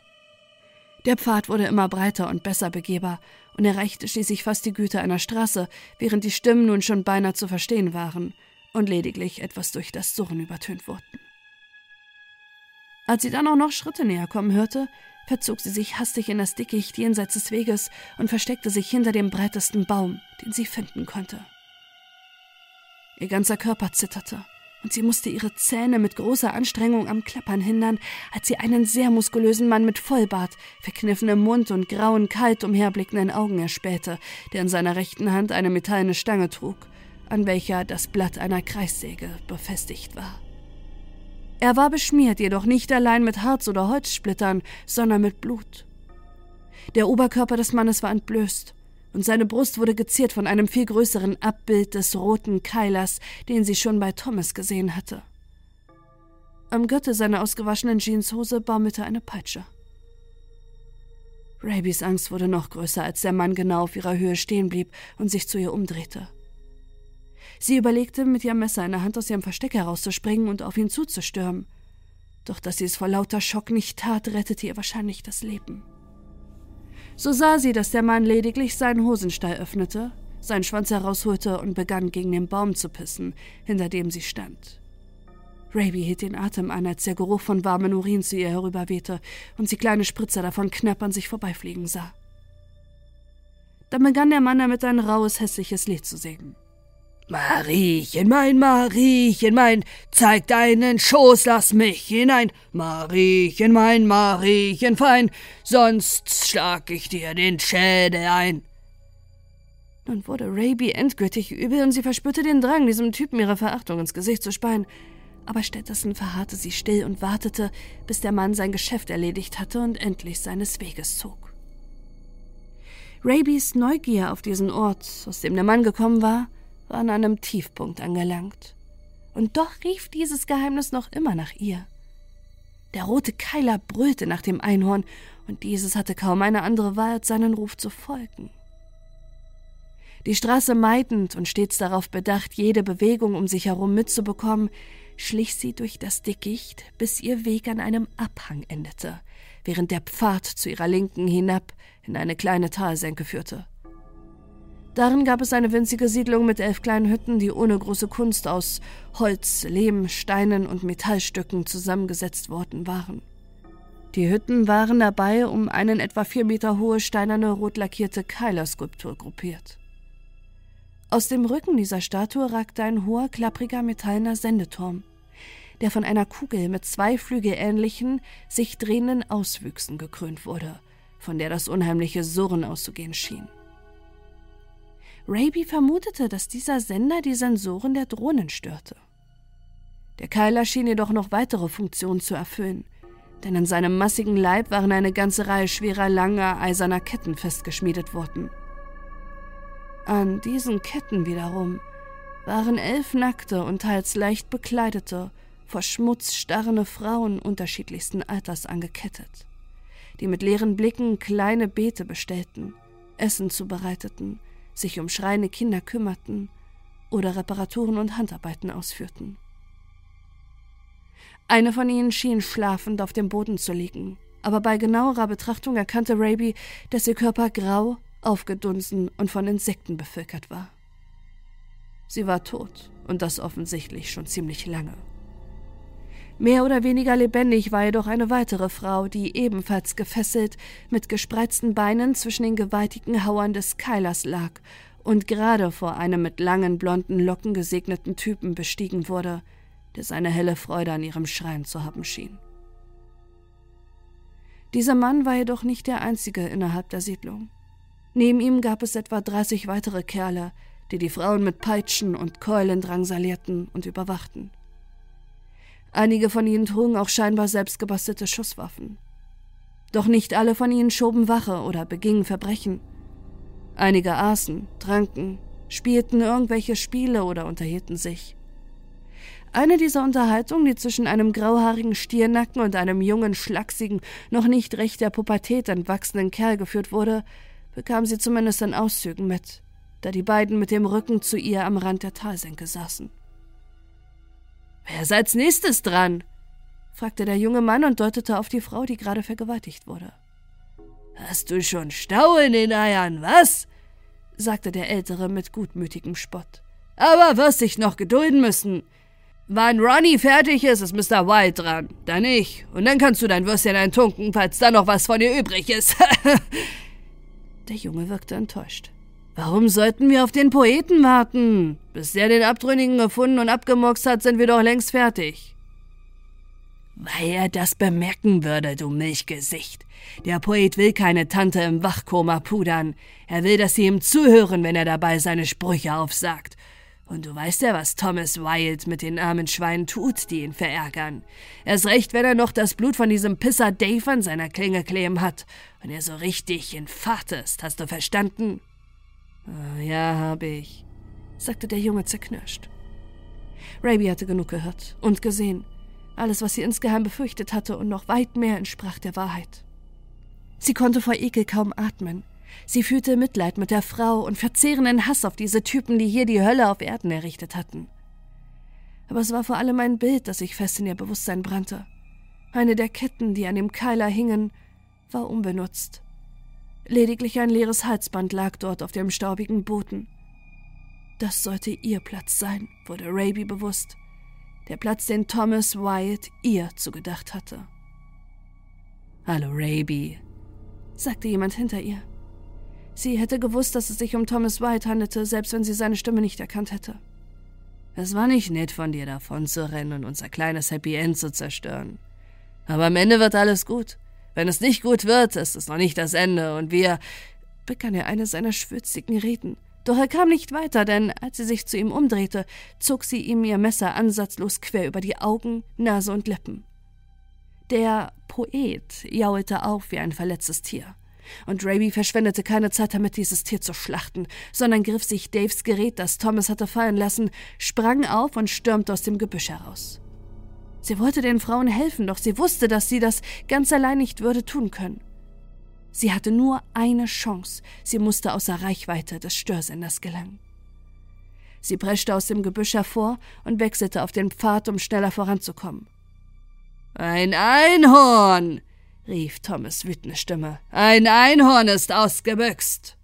S2: Der Pfad wurde immer breiter und besser begehbar und erreichte schließlich fast die Güte einer Straße, während die Stimmen nun schon beinahe zu verstehen waren und lediglich etwas durch das Surren übertönt wurden. Als sie dann auch noch Schritte näher kommen hörte, verzog sie sich hastig in das Dickicht jenseits des Weges und versteckte sich hinter dem breitesten Baum, den sie finden konnte. Ihr ganzer Körper zitterte und sie musste ihre Zähne mit großer Anstrengung am Klappern hindern, als sie einen sehr muskulösen Mann mit Vollbart, verkniffenem Mund und grauen, kalt umherblickenden Augen erspähte, der in seiner rechten Hand eine metallene Stange trug, an welcher das Blatt einer Kreissäge befestigt war. Er war beschmiert, jedoch nicht allein mit Harz oder Holzsplittern, sondern mit Blut. Der Oberkörper des Mannes war entblößt, und seine Brust wurde geziert von einem viel größeren Abbild des roten Keilers, den sie schon bei Thomas gesehen hatte. Am Gürtel seiner ausgewaschenen Jeanshose baumelte eine Peitsche. Rabys Angst wurde noch größer, als der Mann genau auf ihrer Höhe stehen blieb und sich zu ihr umdrehte. Sie überlegte, mit ihrem Messer in der Hand aus ihrem Versteck herauszuspringen und auf ihn zuzustürmen. Doch dass sie es vor lauter Schock nicht tat, rettete ihr wahrscheinlich das Leben. So sah sie, dass der Mann lediglich seinen Hosenstall öffnete, seinen Schwanz herausholte und begann gegen den Baum zu pissen, hinter dem sie stand. Raby hielt den Atem an, als der Geruch von warmen Urin zu ihr herüberwehte und sie kleine Spritzer davon knapp an sich vorbeifliegen sah. Dann begann der Mann damit ein raues, hässliches Lied zu singen. Mariechen, mein Mariechen, mein, zeig deinen Schoß, lass mich hinein. Mariechen, mein Mariechen, fein, sonst schlag ich dir den Schädel ein. Nun wurde Raby endgültig übel und sie verspürte den Drang, diesem Typen ihre Verachtung ins Gesicht zu speien. Aber stattdessen verharrte sie still und wartete, bis der Mann sein Geschäft erledigt hatte und endlich seines Weges zog. Rabys Neugier auf diesen Ort, aus dem der Mann gekommen war, war an einem Tiefpunkt angelangt. Und doch rief dieses Geheimnis noch immer nach ihr. Der rote Keiler brüllte nach dem Einhorn, und dieses hatte kaum eine andere Wahl, als seinen Ruf zu folgen. Die Straße meidend und stets darauf bedacht, jede Bewegung um sich herum mitzubekommen, schlich sie durch das Dickicht, bis ihr Weg an einem Abhang endete, während der Pfad zu ihrer Linken hinab in eine kleine Talsenke führte. Darin gab es eine winzige Siedlung mit elf kleinen Hütten, die ohne große Kunst aus Holz, Lehm, Steinen und Metallstücken zusammengesetzt worden waren. Die Hütten waren dabei um einen etwa vier Meter hohe steinerne rot lackierte Keilerskulptur gruppiert. Aus dem Rücken dieser Statue ragte ein hoher, klappriger metallener Sendeturm, der von einer Kugel mit zwei flügelähnlichen, sich drehenden Auswüchsen gekrönt wurde, von der das unheimliche Surren auszugehen schien. Raby vermutete, dass dieser Sender die Sensoren der Drohnen störte. Der Keiler schien jedoch noch weitere Funktionen zu erfüllen, denn in seinem massigen Leib waren eine ganze Reihe schwerer, langer, eiserner Ketten festgeschmiedet worden. An diesen Ketten wiederum waren elf nackte und teils leicht bekleidete, vor Schmutz starrende Frauen unterschiedlichsten Alters angekettet, die mit leeren Blicken kleine Beete bestellten, Essen zubereiteten, sich um schreiende Kinder kümmerten oder Reparaturen und Handarbeiten ausführten. Eine von ihnen schien schlafend auf dem Boden zu liegen, aber bei genauerer Betrachtung erkannte Raby, dass ihr Körper grau, aufgedunsen und von Insekten bevölkert war. Sie war tot, und das offensichtlich schon ziemlich lange. Mehr oder weniger lebendig war jedoch eine weitere Frau, die ebenfalls gefesselt mit gespreizten Beinen zwischen den gewaltigen Hauern des Keilers lag und gerade vor einem mit langen blonden Locken gesegneten Typen bestiegen wurde, der seine helle Freude an ihrem Schreien zu haben schien. Dieser Mann war jedoch nicht der einzige innerhalb der Siedlung. Neben ihm gab es etwa 30 weitere Kerle, die die Frauen mit Peitschen und Keulen drangsalierten und überwachten. Einige von ihnen trugen auch scheinbar selbstgebastelte Schusswaffen. Doch nicht alle von ihnen schoben Wache oder begingen Verbrechen. Einige aßen, tranken, spielten irgendwelche Spiele oder unterhielten sich. Eine dieser Unterhaltungen, die zwischen einem grauhaarigen Stiernacken und einem jungen, schlachsigen, noch nicht recht der Pubertät entwachsenen Kerl geführt wurde, bekam sie zumindest in Auszügen mit, da die beiden mit dem Rücken zu ihr am Rand der Talsenke saßen. Wer ist als nächstes dran? fragte der junge Mann und deutete auf die Frau, die gerade vergewaltigt wurde. Hast du schon Stau in den Eiern, was? sagte der Ältere mit gutmütigem Spott. Aber wirst dich noch gedulden müssen. Wann Ronnie fertig ist, ist Mr. White dran. Dann ich. Und dann kannst du dein Würstchen eintunken, falls da noch was von ihr übrig ist. Der Junge wirkte enttäuscht. Warum sollten wir auf den Poeten warten? Bis der den Abtrünnigen gefunden und abgemurkst hat, sind wir doch längst fertig. Weil er das bemerken würde, du Milchgesicht. Der Poet will keine Tante im Wachkoma pudern. Er will, dass sie ihm zuhören, wenn er dabei seine Sprüche aufsagt. Und du weißt ja, was Thomas Wilde mit den armen Schweinen tut, die ihn verärgern. Erst recht, wenn er noch das Blut von diesem Pisser Dave an seiner Klinge kleben hat und er so richtig in Fahrt ist, hast du verstanden? Oh, ja, hab ich, sagte der Junge zerknirscht. Raby hatte genug gehört und gesehen. Alles, was sie insgeheim befürchtet hatte und noch weit mehr entsprach der Wahrheit. Sie konnte vor Ekel kaum atmen. Sie fühlte Mitleid mit der Frau und verzehrenden Hass auf diese Typen, die hier die Hölle auf Erden errichtet hatten. Aber es war vor allem ein Bild, das sich fest in ihr Bewusstsein brannte. Eine der Ketten, die an dem Keiler hingen, war unbenutzt. Lediglich ein leeres Halsband lag dort auf dem staubigen Boden. Das sollte ihr Platz sein, wurde Raby bewusst. Der Platz, den Thomas Wyatt ihr zugedacht hatte. Hallo, Raby, sagte jemand hinter ihr. Sie hätte gewusst, dass es sich um Thomas White handelte, selbst wenn sie seine Stimme nicht erkannt hätte. Es war nicht nett von dir, davon zu rennen und unser kleines Happy End zu zerstören. Aber am Ende wird alles gut. Wenn es nicht gut wird, ist es noch nicht das Ende und wir, begann er eine seiner schwürzigen Reden, Doch er kam nicht weiter, denn als sie sich zu ihm umdrehte, zog sie ihm ihr Messer ansatzlos quer über die Augen, Nase und Lippen. Der Poet jaulte auf wie ein verletztes Tier. Und Raby verschwendete keine Zeit damit, dieses Tier zu schlachten, sondern griff sich Daves Gerät, das Thomas hatte fallen lassen, sprang auf und stürmte aus dem Gebüsch heraus. Sie wollte den Frauen helfen, doch sie wusste, dass sie das ganz allein nicht würde tun können. Sie hatte nur eine Chance, sie musste außer Reichweite des Störsenders gelangen. Sie preschte aus dem Gebüsch hervor und wechselte auf den Pfad, um schneller voranzukommen.
S3: Ein Einhorn! rief Thomas wütende Stimme. Ein Einhorn ist ausgebüxt.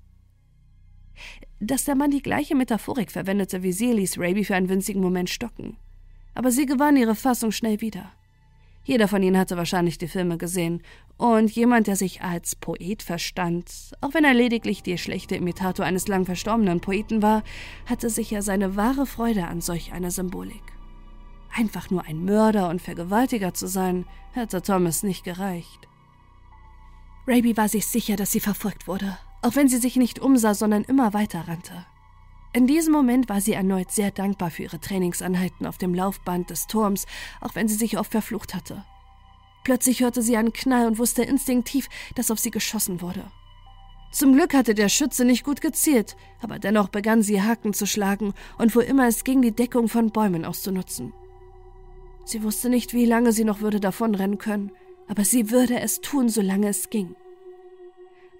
S2: Dass der Mann die gleiche Metaphorik verwendete wie sie, ließ Raby für einen winzigen Moment stocken. Aber sie gewann ihre Fassung schnell wieder. Jeder von ihnen hatte wahrscheinlich die Filme gesehen, und jemand, der sich als Poet verstand, auch wenn er lediglich der schlechte Imitator eines lang verstorbenen Poeten war, hatte sicher seine wahre Freude an solch einer Symbolik. Einfach nur ein Mörder und Vergewaltiger zu sein, hätte Thomas nicht gereicht. Raby war sich sicher, dass sie verfolgt wurde, auch wenn sie sich nicht umsah, sondern immer weiter rannte. In diesem Moment war sie erneut sehr dankbar für ihre Trainingsanheiten auf dem Laufband des Turms, auch wenn sie sich oft verflucht hatte. Plötzlich hörte sie einen Knall und wusste instinktiv, dass auf sie geschossen wurde. Zum Glück hatte der Schütze nicht gut gezielt, aber dennoch begann sie Haken zu schlagen und wo immer es ging, die Deckung von Bäumen auszunutzen. Sie wusste nicht, wie lange sie noch würde davonrennen können, aber sie würde es tun, solange es ging.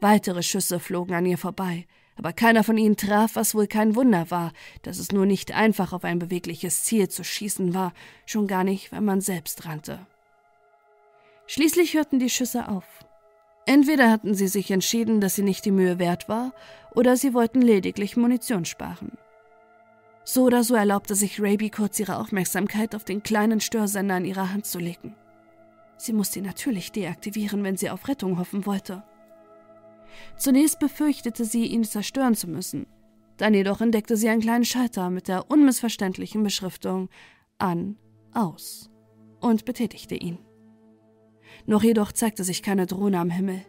S2: Weitere Schüsse flogen an ihr vorbei, aber keiner von ihnen traf, was wohl kein Wunder war, dass es nur nicht einfach auf ein bewegliches Ziel zu schießen war, schon gar nicht, wenn man selbst rannte. Schließlich hörten die Schüsse auf. Entweder hatten sie sich entschieden, dass sie nicht die Mühe wert war, oder sie wollten lediglich Munition sparen. So oder so erlaubte sich Raby kurz ihre Aufmerksamkeit auf den kleinen Störsender in ihrer Hand zu legen. Sie musste ihn natürlich deaktivieren, wenn sie auf Rettung hoffen wollte. Zunächst befürchtete sie, ihn zerstören zu müssen. Dann jedoch entdeckte sie einen kleinen Schalter mit der unmissverständlichen Beschriftung An, Aus und betätigte ihn. Noch jedoch zeigte sich keine Drohne am Himmel.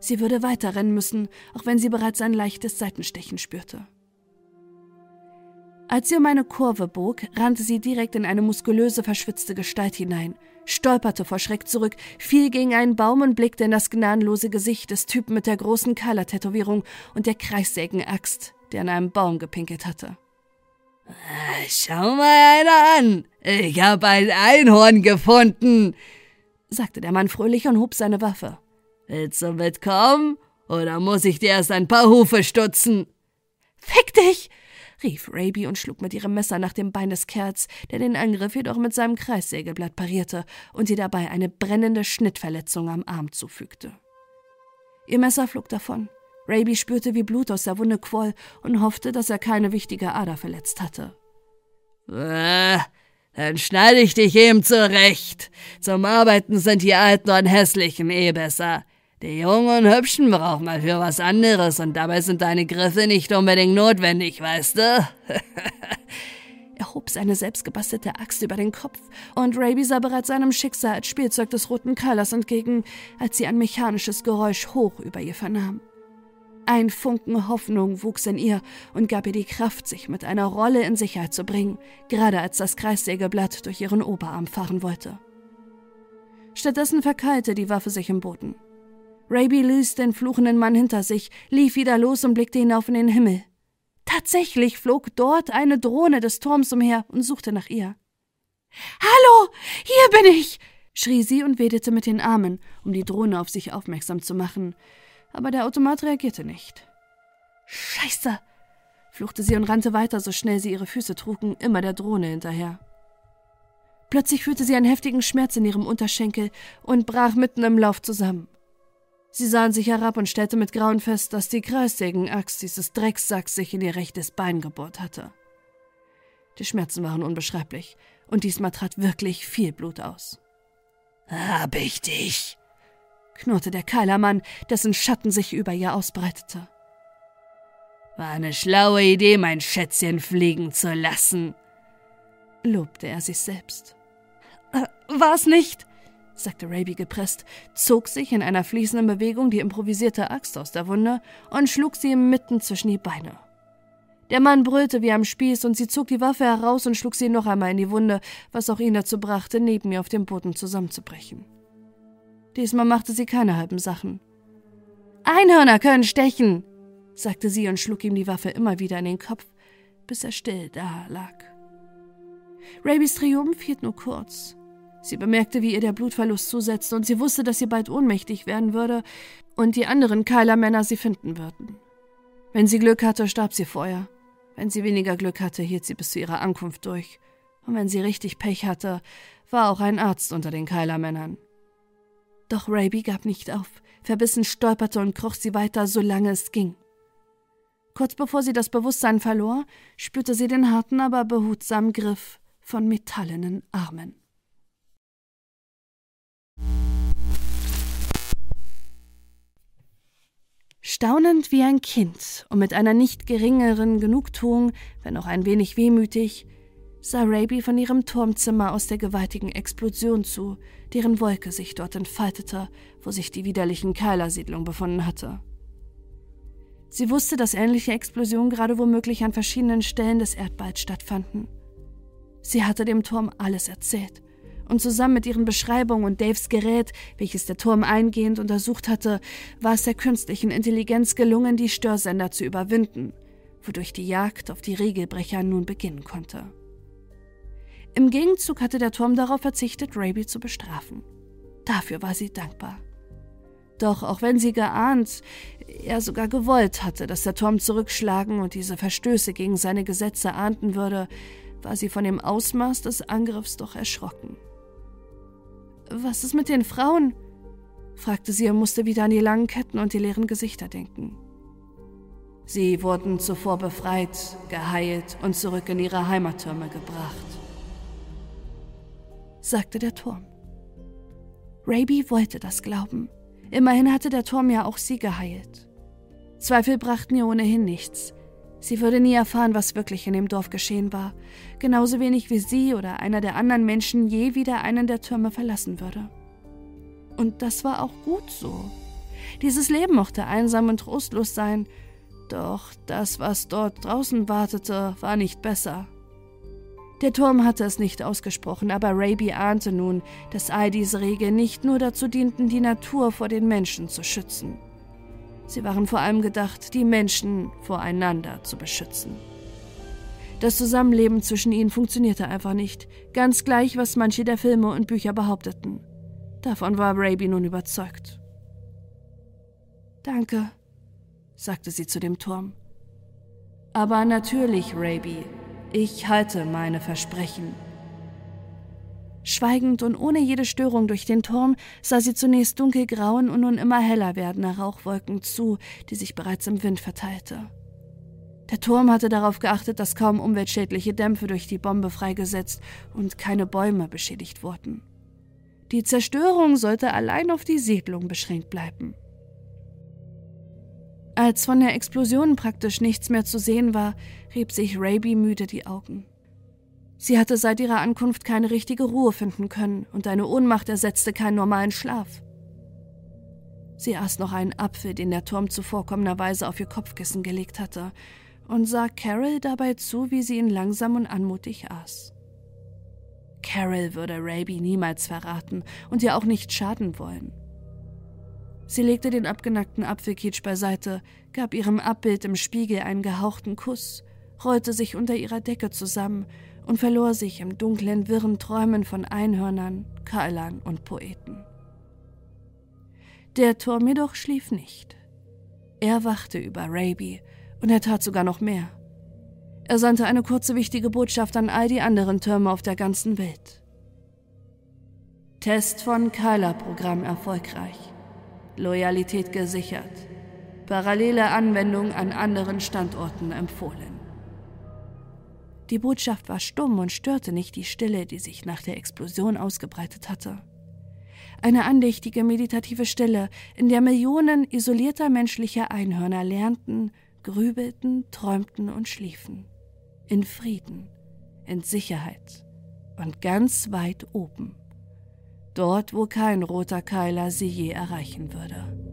S2: Sie würde weiterrennen müssen, auch wenn sie bereits ein leichtes Seitenstechen spürte. Als sie um eine Kurve bog, rannte sie direkt in eine muskulöse, verschwitzte Gestalt hinein, stolperte vor Schreck zurück, fiel gegen einen Baum und blickte in das gnadenlose Gesicht des Typen mit der großen Kala-Tätowierung und der Kreissägenaxt, der an einem Baum gepinkelt hatte.
S3: Ah, schau mal einer an! Ich habe ein Einhorn gefunden!
S2: sagte der Mann fröhlich und hob seine Waffe.
S3: Willst du mitkommen? Oder muss ich dir erst ein paar Hufe stutzen?
S2: Fick dich! Rief Raby und schlug mit ihrem Messer nach dem Bein des Kerls, der den Angriff jedoch mit seinem Kreissägeblatt parierte und ihr dabei eine brennende Schnittverletzung am Arm zufügte. Ihr Messer flog davon. Raby spürte, wie Blut aus der Wunde quoll und hoffte, dass er keine wichtige Ader verletzt hatte.
S3: Äh, dann schneide ich dich eben zurecht. Zum Arbeiten sind die Alten und Hässlichen eh besser. Die Jungen und Hübschen brauchen mal für was anderes und dabei sind deine Griffe nicht unbedingt notwendig, weißt du?
S2: er hob seine selbstgebastelte Axt über den Kopf und Raby sah bereits seinem Schicksal als Spielzeug des roten Keilers entgegen, als sie ein mechanisches Geräusch hoch über ihr vernahm. Ein Funken Hoffnung wuchs in ihr und gab ihr die Kraft, sich mit einer Rolle in Sicherheit zu bringen, gerade als das Kreissägeblatt durch ihren Oberarm fahren wollte. Stattdessen verkeilte die Waffe sich im Boden. Raby ließ den fluchenden Mann hinter sich, lief wieder los und blickte hinauf in den Himmel. Tatsächlich flog dort eine Drohne des Turms umher und suchte nach ihr. Hallo, hier bin ich! schrie sie und wedelte mit den Armen, um die Drohne auf sich aufmerksam zu machen. Aber der Automat reagierte nicht. Scheiße! fluchte sie und rannte weiter, so schnell sie ihre Füße trugen, immer der Drohne hinterher. Plötzlich fühlte sie einen heftigen Schmerz in ihrem Unterschenkel und brach mitten im Lauf zusammen. Sie sahen sich herab und stellte mit Grauen fest, dass die Kreissägenaxt dieses Drecksacks sich in ihr rechtes Bein gebohrt hatte. Die Schmerzen waren unbeschreiblich, und diesmal trat wirklich viel Blut aus.
S3: Hab ich dich,
S2: knurrte der Keilermann, dessen Schatten sich über ihr ausbreitete.
S3: War eine schlaue Idee, mein Schätzchen fliegen zu lassen,
S2: lobte er sich selbst. Äh, war's nicht, sagte Raby gepresst, zog sich in einer fließenden Bewegung die improvisierte Axt aus der Wunde und schlug sie mitten zwischen die Beine. Der Mann brüllte wie am Spieß und sie zog die Waffe heraus und schlug sie noch einmal in die Wunde, was auch ihn dazu brachte, neben mir auf dem Boden zusammenzubrechen. Diesmal machte sie keine halben Sachen. Einhörner können stechen, sagte sie und schlug ihm die Waffe immer wieder in den Kopf, bis er still da lag. Rabys Triumph hielt nur kurz. Sie bemerkte, wie ihr der Blutverlust zusetzte, und sie wusste, dass sie bald ohnmächtig werden würde und die anderen Keiler-Männer sie finden würden. Wenn sie Glück hatte, starb sie vorher. Wenn sie weniger Glück hatte, hielt sie bis zu ihrer Ankunft durch. Und wenn sie richtig Pech hatte, war auch ein Arzt unter den Keilermännern. Doch Raby gab nicht auf. Verbissen stolperte und kroch sie weiter, solange es ging. Kurz bevor sie das Bewusstsein verlor, spürte sie den harten, aber behutsamen Griff von metallenen Armen. Staunend wie ein Kind und mit einer nicht geringeren Genugtuung, wenn auch ein wenig wehmütig, sah Raby von ihrem Turmzimmer aus der gewaltigen Explosion zu, deren Wolke sich dort entfaltete, wo sich die widerlichen Keilersiedlung befunden hatte. Sie wusste, dass ähnliche Explosionen gerade womöglich an verschiedenen Stellen des Erdballs stattfanden. Sie hatte dem Turm alles erzählt und zusammen mit ihren Beschreibungen und Daves Gerät, welches der Turm eingehend untersucht hatte, war es der künstlichen Intelligenz gelungen, die Störsender zu überwinden, wodurch die Jagd auf die Regelbrecher nun beginnen konnte. Im Gegenzug hatte der Turm darauf verzichtet, Raby zu bestrafen. Dafür war sie dankbar. Doch auch wenn sie geahnt, er sogar gewollt hatte, dass der Turm zurückschlagen und diese Verstöße gegen seine Gesetze ahnden würde, war sie von dem Ausmaß des Angriffs doch erschrocken. Was ist mit den Frauen? fragte sie und musste wieder an die langen Ketten und die leeren Gesichter denken. Sie wurden zuvor befreit, geheilt und zurück in ihre Heimattürme gebracht, sagte der Turm. Raby wollte das glauben. Immerhin hatte der Turm ja auch sie geheilt. Zweifel brachten ihr ohnehin nichts. Sie würde nie erfahren, was wirklich in dem Dorf geschehen war, genauso wenig wie sie oder einer der anderen Menschen je wieder einen der Türme verlassen würde. Und das war auch gut so. Dieses Leben mochte einsam und trostlos sein, doch das, was dort draußen wartete, war nicht besser. Der Turm hatte es nicht ausgesprochen, aber Raby ahnte nun, dass all diese Regeln nicht nur dazu dienten, die Natur vor den Menschen zu schützen. Sie waren vor allem gedacht, die Menschen voreinander zu beschützen. Das Zusammenleben zwischen ihnen funktionierte einfach nicht, ganz gleich, was manche der Filme und Bücher behaupteten. Davon war Raby nun überzeugt. Danke, sagte sie zu dem Turm. Aber natürlich, Raby, ich halte meine Versprechen. Schweigend und ohne jede Störung durch den Turm sah sie zunächst dunkelgrauen und nun immer heller werdender Rauchwolken zu, die sich bereits im Wind verteilte. Der Turm hatte darauf geachtet, dass kaum umweltschädliche Dämpfe durch die Bombe freigesetzt und keine Bäume beschädigt wurden. Die Zerstörung sollte allein auf die Siedlung beschränkt bleiben. Als von der Explosion praktisch nichts mehr zu sehen war, rieb sich Raby müde die Augen. Sie hatte seit ihrer Ankunft keine richtige Ruhe finden können und eine Ohnmacht ersetzte keinen normalen Schlaf. Sie aß noch einen Apfel, den der Turm zuvorkommenderweise auf ihr Kopfkissen gelegt hatte, und sah Carol dabei zu, wie sie ihn langsam und anmutig aß. Carol würde Raby niemals verraten und ihr auch nicht schaden wollen. Sie legte den abgenackten Apfelkitsch beiseite, gab ihrem Abbild im Spiegel einen gehauchten Kuss, rollte sich unter ihrer Decke zusammen und verlor sich im dunklen, wirren Träumen von Einhörnern, Keilern und Poeten. Der Turm jedoch schlief nicht. Er wachte über Raby und er tat sogar noch mehr. Er sandte eine kurze wichtige Botschaft an all die anderen Türme auf der ganzen Welt. Test von Kyler-Programm erfolgreich. Loyalität gesichert. Parallele Anwendung an anderen Standorten empfohlen. Die Botschaft war stumm und störte nicht die Stille, die sich nach der Explosion ausgebreitet hatte. Eine andächtige meditative Stille, in der Millionen isolierter menschlicher Einhörner lernten, grübelten, träumten und schliefen. In Frieden, in Sicherheit und ganz weit oben. Dort, wo kein roter Keiler sie je erreichen würde.